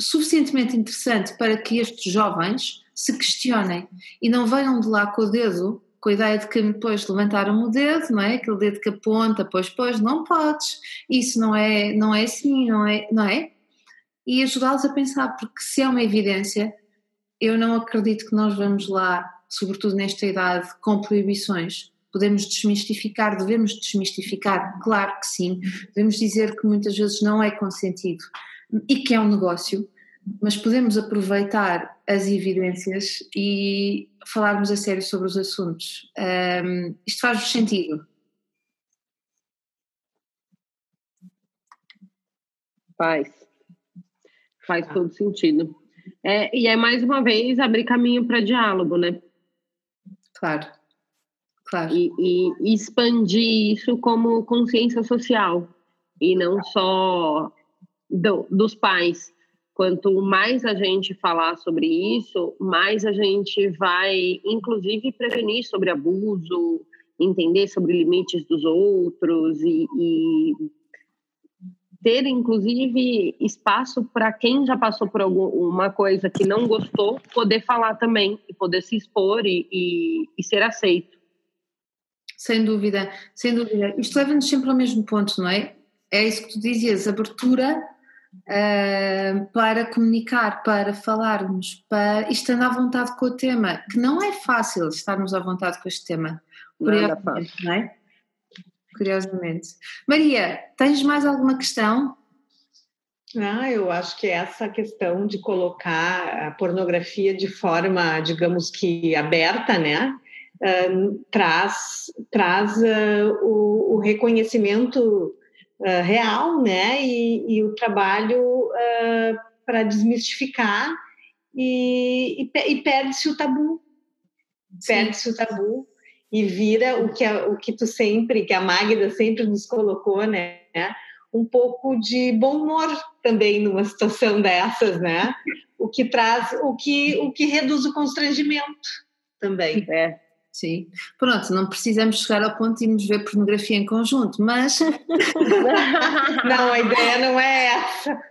suficientemente interessante para que estes jovens se questionem e não venham de lá com o dedo, com a ideia de que depois levantaram o dedo, não é? Aquele dedo que aponta, pois, pois, não podes, isso não é, não é assim, não é, não é? E ajudá-los a pensar, porque se é uma evidência, eu não acredito que nós vamos lá, sobretudo nesta idade, com proibições. Podemos desmistificar, devemos desmistificar, claro que sim. Devemos dizer que muitas vezes não é consentido e que é um negócio, mas podemos aproveitar as evidências e falarmos a sério sobre os assuntos. Um, isto faz-vos sentido? Faz. Faz ah. todo sentido. É, e é mais uma vez abrir caminho para diálogo, né? Claro. Claro. E, e, expandir isso como consciência social e não só do, dos pais Quanto mais a gente falar sobre isso, mais a gente vai, inclusive, prevenir sobre abuso, entender sobre limites dos outros e, e ter, inclusive, espaço para quem já passou por alguma coisa que não gostou, poder falar também, e poder se expor e, e, e ser aceito. Sem dúvida, sem dúvida. Isto leva-nos sempre ao mesmo ponto, não é? É isso que tu dizias, abertura uh, para comunicar, para falarmos, para estando à vontade com o tema, que não é fácil estarmos à vontade com este tema. Curiosamente, não, não é? Curiosamente. Maria, tens mais alguma questão? Ah, eu acho que essa questão de colocar a pornografia de forma, digamos que aberta, né, uh, traz, traz uh, o, o, reconhecimento uh, real, né, e, e o trabalho para desmistificar e, e, e perde-se o tabu, perde-se o tabu e vira o que, a, o que tu sempre, que a Magda sempre nos colocou, né? Um pouco de bom humor também numa situação dessas, né? O que traz, o que, o que reduz o constrangimento também. É. Sim. Pronto, não precisamos chegar ao ponto de irmos ver pornografia em conjunto, mas. não, a ideia não é essa.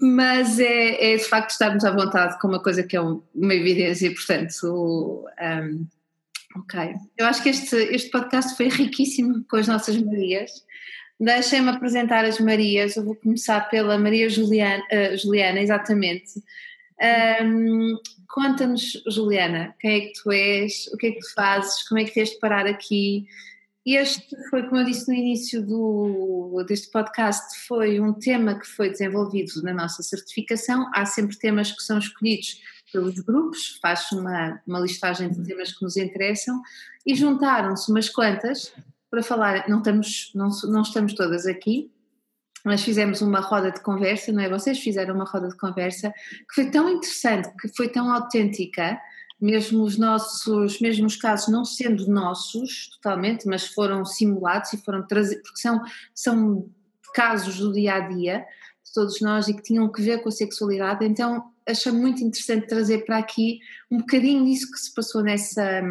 mas é, é de facto estarmos à vontade com uma coisa que é uma evidência, portanto, um, Ok. Eu acho que este, este podcast foi riquíssimo com as nossas Marias. Deixem-me apresentar as Marias. Eu vou começar pela Maria Juliana, uh, Juliana exatamente. Um, Conta-nos, Juliana, quem é que tu és, o que é que tu fazes, como é que vieste parar aqui. Este foi, como eu disse no início do, deste podcast, foi um tema que foi desenvolvido na nossa certificação. Há sempre temas que são escolhidos pelos grupos, faz uma, uma listagem de temas que nos interessam e juntaram-se umas quantas para falar, não estamos, não, não estamos todas aqui, mas fizemos uma roda de conversa, não é? Vocês fizeram uma roda de conversa que foi tão interessante, que foi tão autêntica, mesmo os nossos, mesmo os casos não sendo nossos totalmente, mas foram simulados e foram trazidos, porque são, são casos do dia a dia de todos nós e que tinham que ver com a sexualidade, então achei muito interessante trazer para aqui um bocadinho disso que se passou nessa,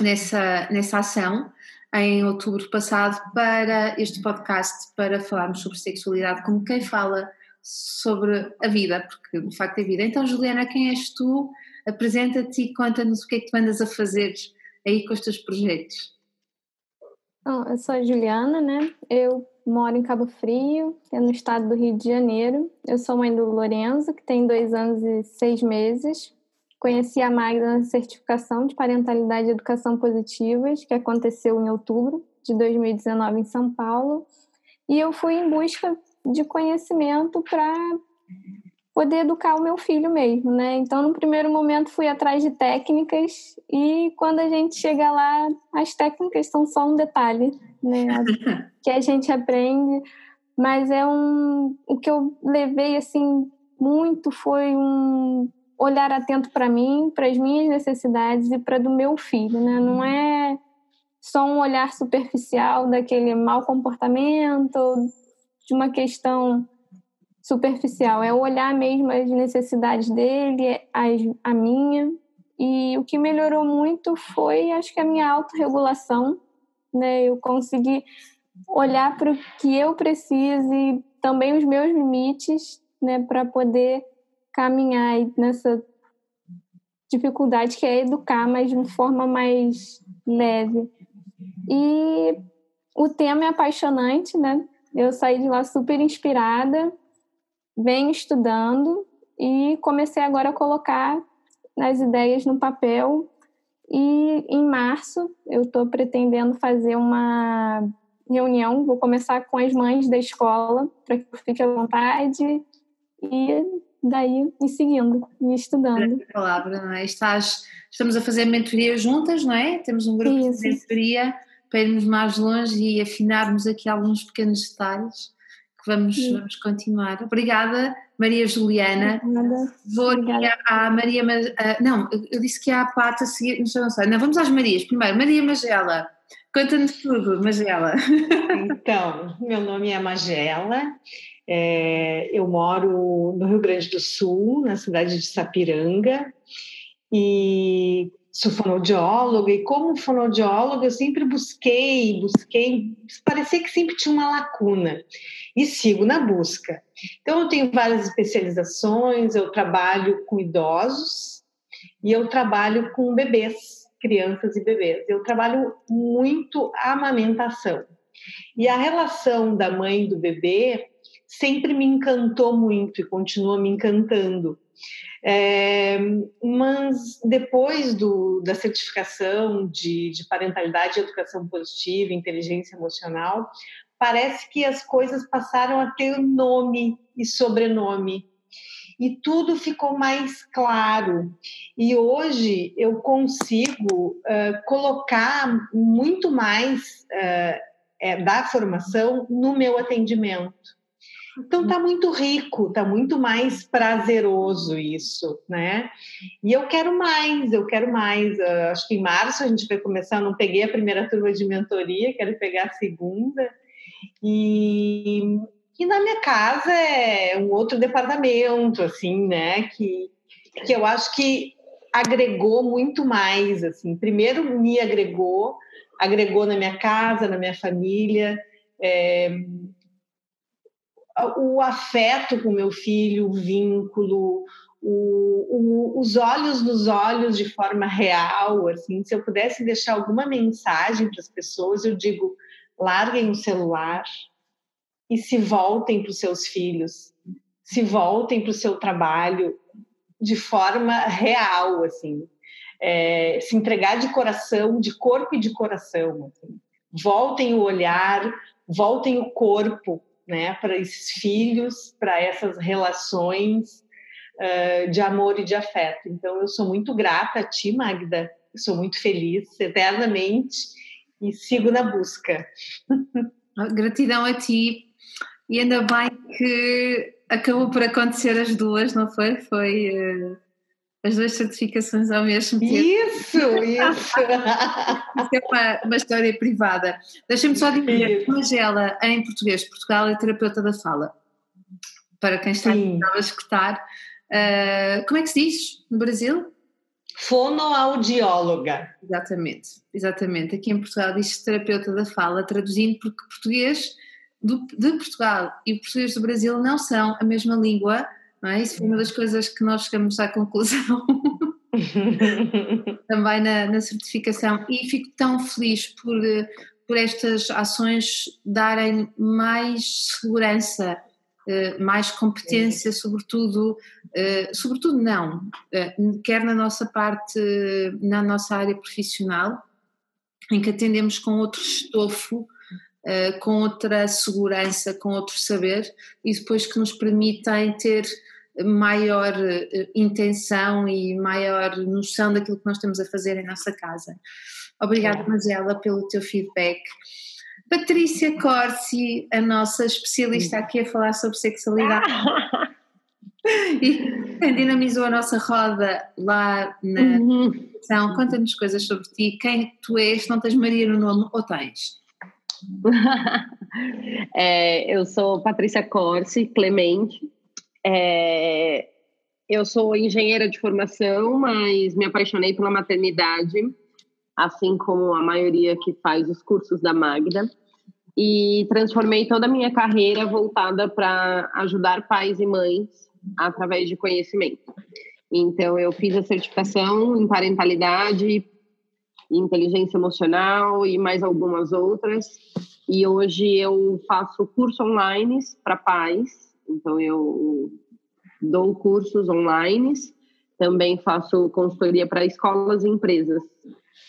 nessa, nessa ação em outubro passado para este podcast para falarmos sobre sexualidade como quem fala sobre a vida, porque de facto é vida. Então Juliana, quem és tu? Apresenta-te e conta-nos o que é que tu andas a fazer aí com os teus projetos. Bom, eu sou a Juliana, né? Eu moro em Cabo Frio, é no estado do Rio de Janeiro. Eu sou mãe do Lorenzo, que tem dois anos e seis meses. Conheci a Magda na certificação de parentalidade e educação positivas, que aconteceu em outubro de 2019 em São Paulo. E eu fui em busca de conhecimento para poder educar o meu filho mesmo, né? Então, no primeiro momento, fui atrás de técnicas e quando a gente chega lá, as técnicas são só um detalhe, né? que a gente aprende, mas é um o que eu levei assim muito foi um olhar atento para mim, para as minhas necessidades e para do meu filho, né? Não é só um olhar superficial daquele mau comportamento, de uma questão superficial, é olhar mesmo as necessidades dele, as, a minha. E o que melhorou muito foi, acho que a minha autorregulação, né? Eu consegui olhar para o que eu preciso e também os meus limites, né, para poder caminhar nessa dificuldade que é educar, mas de uma forma mais leve. E o tema é apaixonante, né? Eu saí de lá super inspirada venho estudando e comecei agora a colocar as ideias no papel. E em março eu estou pretendendo fazer uma reunião. Vou começar com as mães da escola para que fique à vontade e daí ir seguindo e estudando. A palavra, não é? Estás, estamos a fazer mentoria juntas, não é? Temos um grupo Isso. de mentoria para irmos mais longe e afinarmos aqui alguns pequenos detalhes que vamos, vamos continuar. Obrigada, Maria Juliana. Obrigada. Vou aqui à, Maria. Uh, não, eu disse que há a Pata a seguir. Não, sei, não, vamos às Marias. Primeiro, Maria Magela. Conta-nos tudo, Magela. Então, meu nome é Magela. É, eu moro no Rio Grande do Sul, na cidade de Sapiranga, e sou fonoaudióloga e como fonoaudióloga eu sempre busquei, busquei, parecia que sempre tinha uma lacuna e sigo na busca. Então eu tenho várias especializações, eu trabalho com idosos e eu trabalho com bebês, crianças e bebês. Eu trabalho muito a amamentação. E a relação da mãe e do bebê sempre me encantou muito e continua me encantando. É, mas depois do, da certificação de, de parentalidade educação positiva, inteligência emocional, parece que as coisas passaram a ter nome e sobrenome. E tudo ficou mais claro. E hoje eu consigo uh, colocar muito mais uh, é, da formação no meu atendimento. Então tá muito rico, tá muito mais prazeroso isso, né? E eu quero mais, eu quero mais. Uh, acho que em março a gente vai começar. Eu não peguei a primeira turma de mentoria, quero pegar a segunda. E, e na minha casa é um outro departamento, assim, né? Que, que eu acho que agregou muito mais, assim. Primeiro me agregou, agregou na minha casa, na minha família. É, o afeto com meu filho, o vínculo, o, o, os olhos nos olhos de forma real, assim, se eu pudesse deixar alguma mensagem para as pessoas, eu digo, larguem o celular e se voltem para os seus filhos, se voltem para o seu trabalho de forma real, assim, é, se entregar de coração, de corpo e de coração, assim. voltem o olhar, voltem o corpo, né, para esses filhos, para essas relações uh, de amor e de afeto. Então, eu sou muito grata a ti, Magda, eu sou muito feliz eternamente e sigo na busca. Gratidão a ti e ainda bem que acabou por acontecer as duas, não foi? Foi uh, as duas certificações ao mesmo tempo. Isso, isso! isso é uma, uma história privada. Deixa-me só dizer, Magela, em português, Portugal é terapeuta da fala. Para quem está a escutar, uh, como é que se diz no Brasil? Fonoaudióloga. Exatamente, exatamente. Aqui em Portugal diz terapeuta da fala, traduzindo porque português do, de Portugal e o português do Brasil não são a mesma língua, é? Isso foi uma das coisas que nós chegamos à conclusão também na, na, certificação e fico tão feliz por, por estas ações darem mais segurança eh, mais competência, sobretudo, eh, sobretudo não, eh, quer na nossa parte, na nossa área profissional, em que atendemos com outro estofo, com outra segurança, com outro saber, e depois que nos permitem ter maior intenção e maior noção daquilo que nós estamos a fazer em nossa casa. Obrigada, Magela, pelo teu feedback. Patrícia Corsi, a nossa especialista aqui a falar sobre sexualidade. e quem dinamizou a nossa roda lá na uhum. Então, conta-nos coisas sobre ti, quem tu és, não tens Maria no nome ou tens? é, eu sou Patrícia Corsi Clemente, é, eu sou engenheira de formação, mas me apaixonei pela maternidade, assim como a maioria que faz os cursos da Magda e transformei toda a minha carreira voltada para ajudar pais e mães através de conhecimento. Então, eu fiz a certificação em parentalidade, inteligência emocional e mais algumas outras. E hoje eu faço curso online para pais. Então, eu dou cursos online. Também faço consultoria para escolas e empresas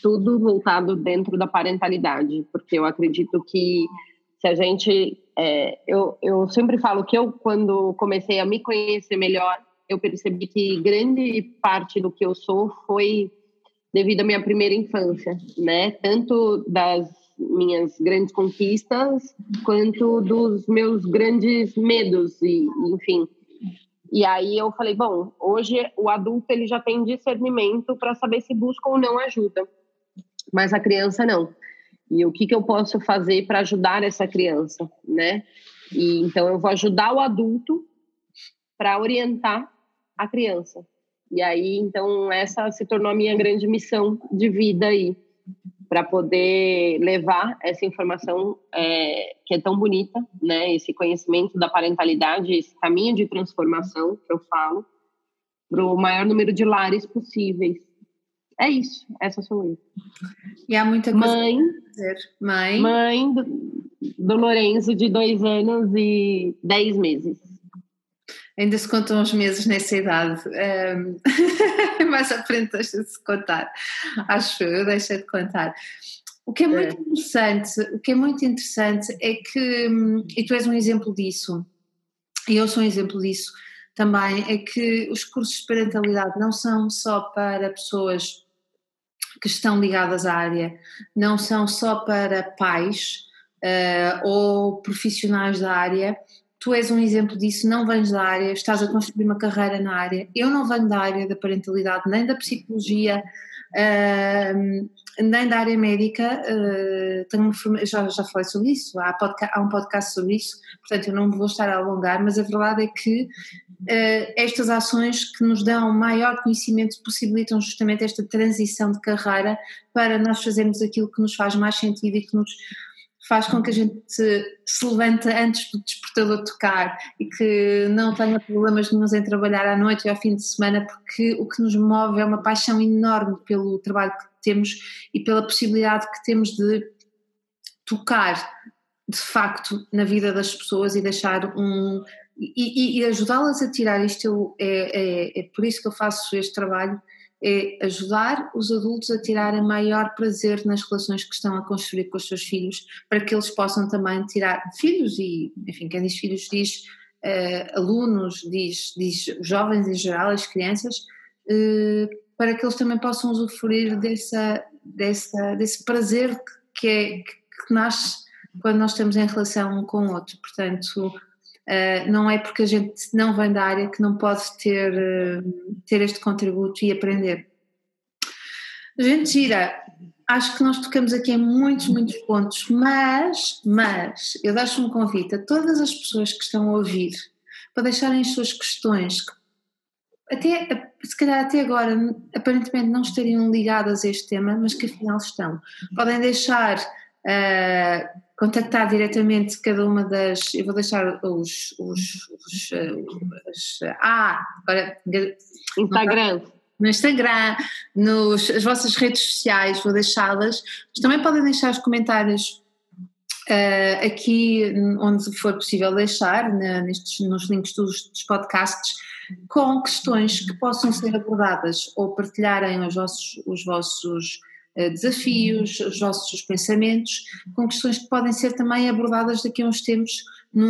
tudo voltado dentro da parentalidade, porque eu acredito que se a gente. É, eu, eu sempre falo que eu, quando comecei a me conhecer melhor, eu percebi que grande parte do que eu sou foi devido à minha primeira infância, né? Tanto das minhas grandes conquistas quanto dos meus grandes medos e, enfim. E aí eu falei, bom, hoje o adulto ele já tem discernimento para saber se busca ou não ajuda mas a criança não. E o que, que eu posso fazer para ajudar essa criança, né? E então eu vou ajudar o adulto para orientar a criança. E aí, então, essa se tornou a minha grande missão de vida aí, para poder levar essa informação é, que é tão bonita, né? Esse conhecimento da parentalidade, esse caminho de transformação que eu falo, para o maior número de lares possíveis. É isso, essa sou eu. E há muita coisa mãe, dizer. Mãe. Mãe do, do Lorenzo, de dois anos e dez meses. Ainda se contam os meses nessa idade. Um, mais à frente deixa de se contar. Acho eu, deixa de contar. O que é muito é. interessante, o que é muito interessante é que, hum, e tu és um exemplo disso, e eu sou um exemplo disso também, é que os cursos de parentalidade não são só para pessoas que estão ligadas à área, não são só para pais uh, ou profissionais da área, tu és um exemplo disso, não vens da área, estás a construir uma carreira na área. Eu não venho da área da parentalidade, nem da psicologia, uh, nem da área médica. Uh, tenho já, já falei sobre isso, há, há, um podcast sobre isso, portanto eu não vou estar a alongar, mas a verdade é que uh, estas ações que nos dão maior conhecimento possibilitam justamente esta transição de carreira para nós fazermos aquilo que nos faz mais sentido e que nos faz com que a gente se levante antes do despertador tocar e que não tenha problemas nenhum em trabalhar à noite e ao fim de semana, porque o que nos move é uma paixão enorme pelo trabalho que temos e pela possibilidade que temos de tocar de facto na vida das pessoas e deixar um. e, e ajudá-las a tirar isto. é, é, é por isso que eu faço este trabalho é ajudar os adultos a tirarem maior prazer nas relações que estão a construir com os seus filhos, para que eles possam também tirar filhos e, enfim, quem diz filhos diz uh, alunos, diz, diz jovens em geral, as crianças, uh, para que eles também possam usufruir dessa, dessa, desse prazer que, é, que nasce quando nós estamos em relação um com o outro. Portanto, Uh, não é porque a gente não vem da área que não pode ter, uh, ter este contributo e aprender. Gente gira, acho que nós tocamos aqui em muitos, muitos pontos, mas, mas, eu deixo um convite a todas as pessoas que estão a ouvir para deixarem as suas questões, que até, se calhar até agora aparentemente não estariam ligadas a este tema, mas que afinal estão. Podem deixar uh, contactar diretamente cada uma das. Eu vou deixar os. os, os, os ah, agora. Instagram. No Instagram, nos, as vossas redes sociais, vou deixá-las. Mas também podem deixar os comentários uh, aqui, onde for possível deixar, na, nestes, nos links dos, dos podcasts, com questões que possam ser abordadas ou partilharem os vossos, os vossos desafios, os vossos pensamentos, com questões que podem ser também abordadas daqui a uns tempos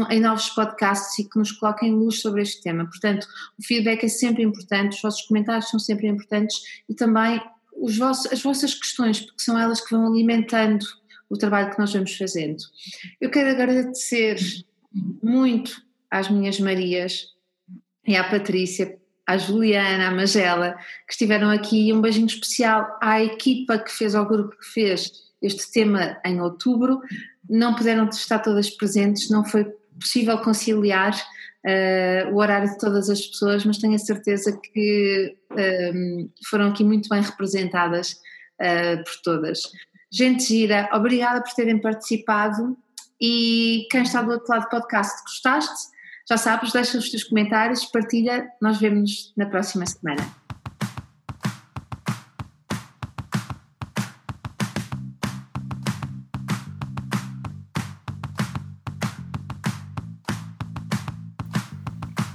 em novos podcasts e que nos coloquem luz sobre este tema. Portanto, o feedback é sempre importante, os vossos comentários são sempre importantes e também os vossos, as vossas questões, porque são elas que vão alimentando o trabalho que nós vamos fazendo. Eu quero agradecer muito às minhas Marias e à Patrícia à Juliana, à Magela, que estiveram aqui, e um beijinho especial à equipa que fez, ao grupo que fez este tema em outubro. Não puderam estar todas presentes, não foi possível conciliar uh, o horário de todas as pessoas, mas tenho a certeza que um, ehm, foram aqui muito bem representadas uh, por todas. Gente gira, obrigada por terem participado e quem está do outro lado do podcast, gostaste? Já sabes, deixa os teus comentários, partilha, nós vemos na próxima semana.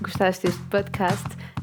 Gostaste deste podcast?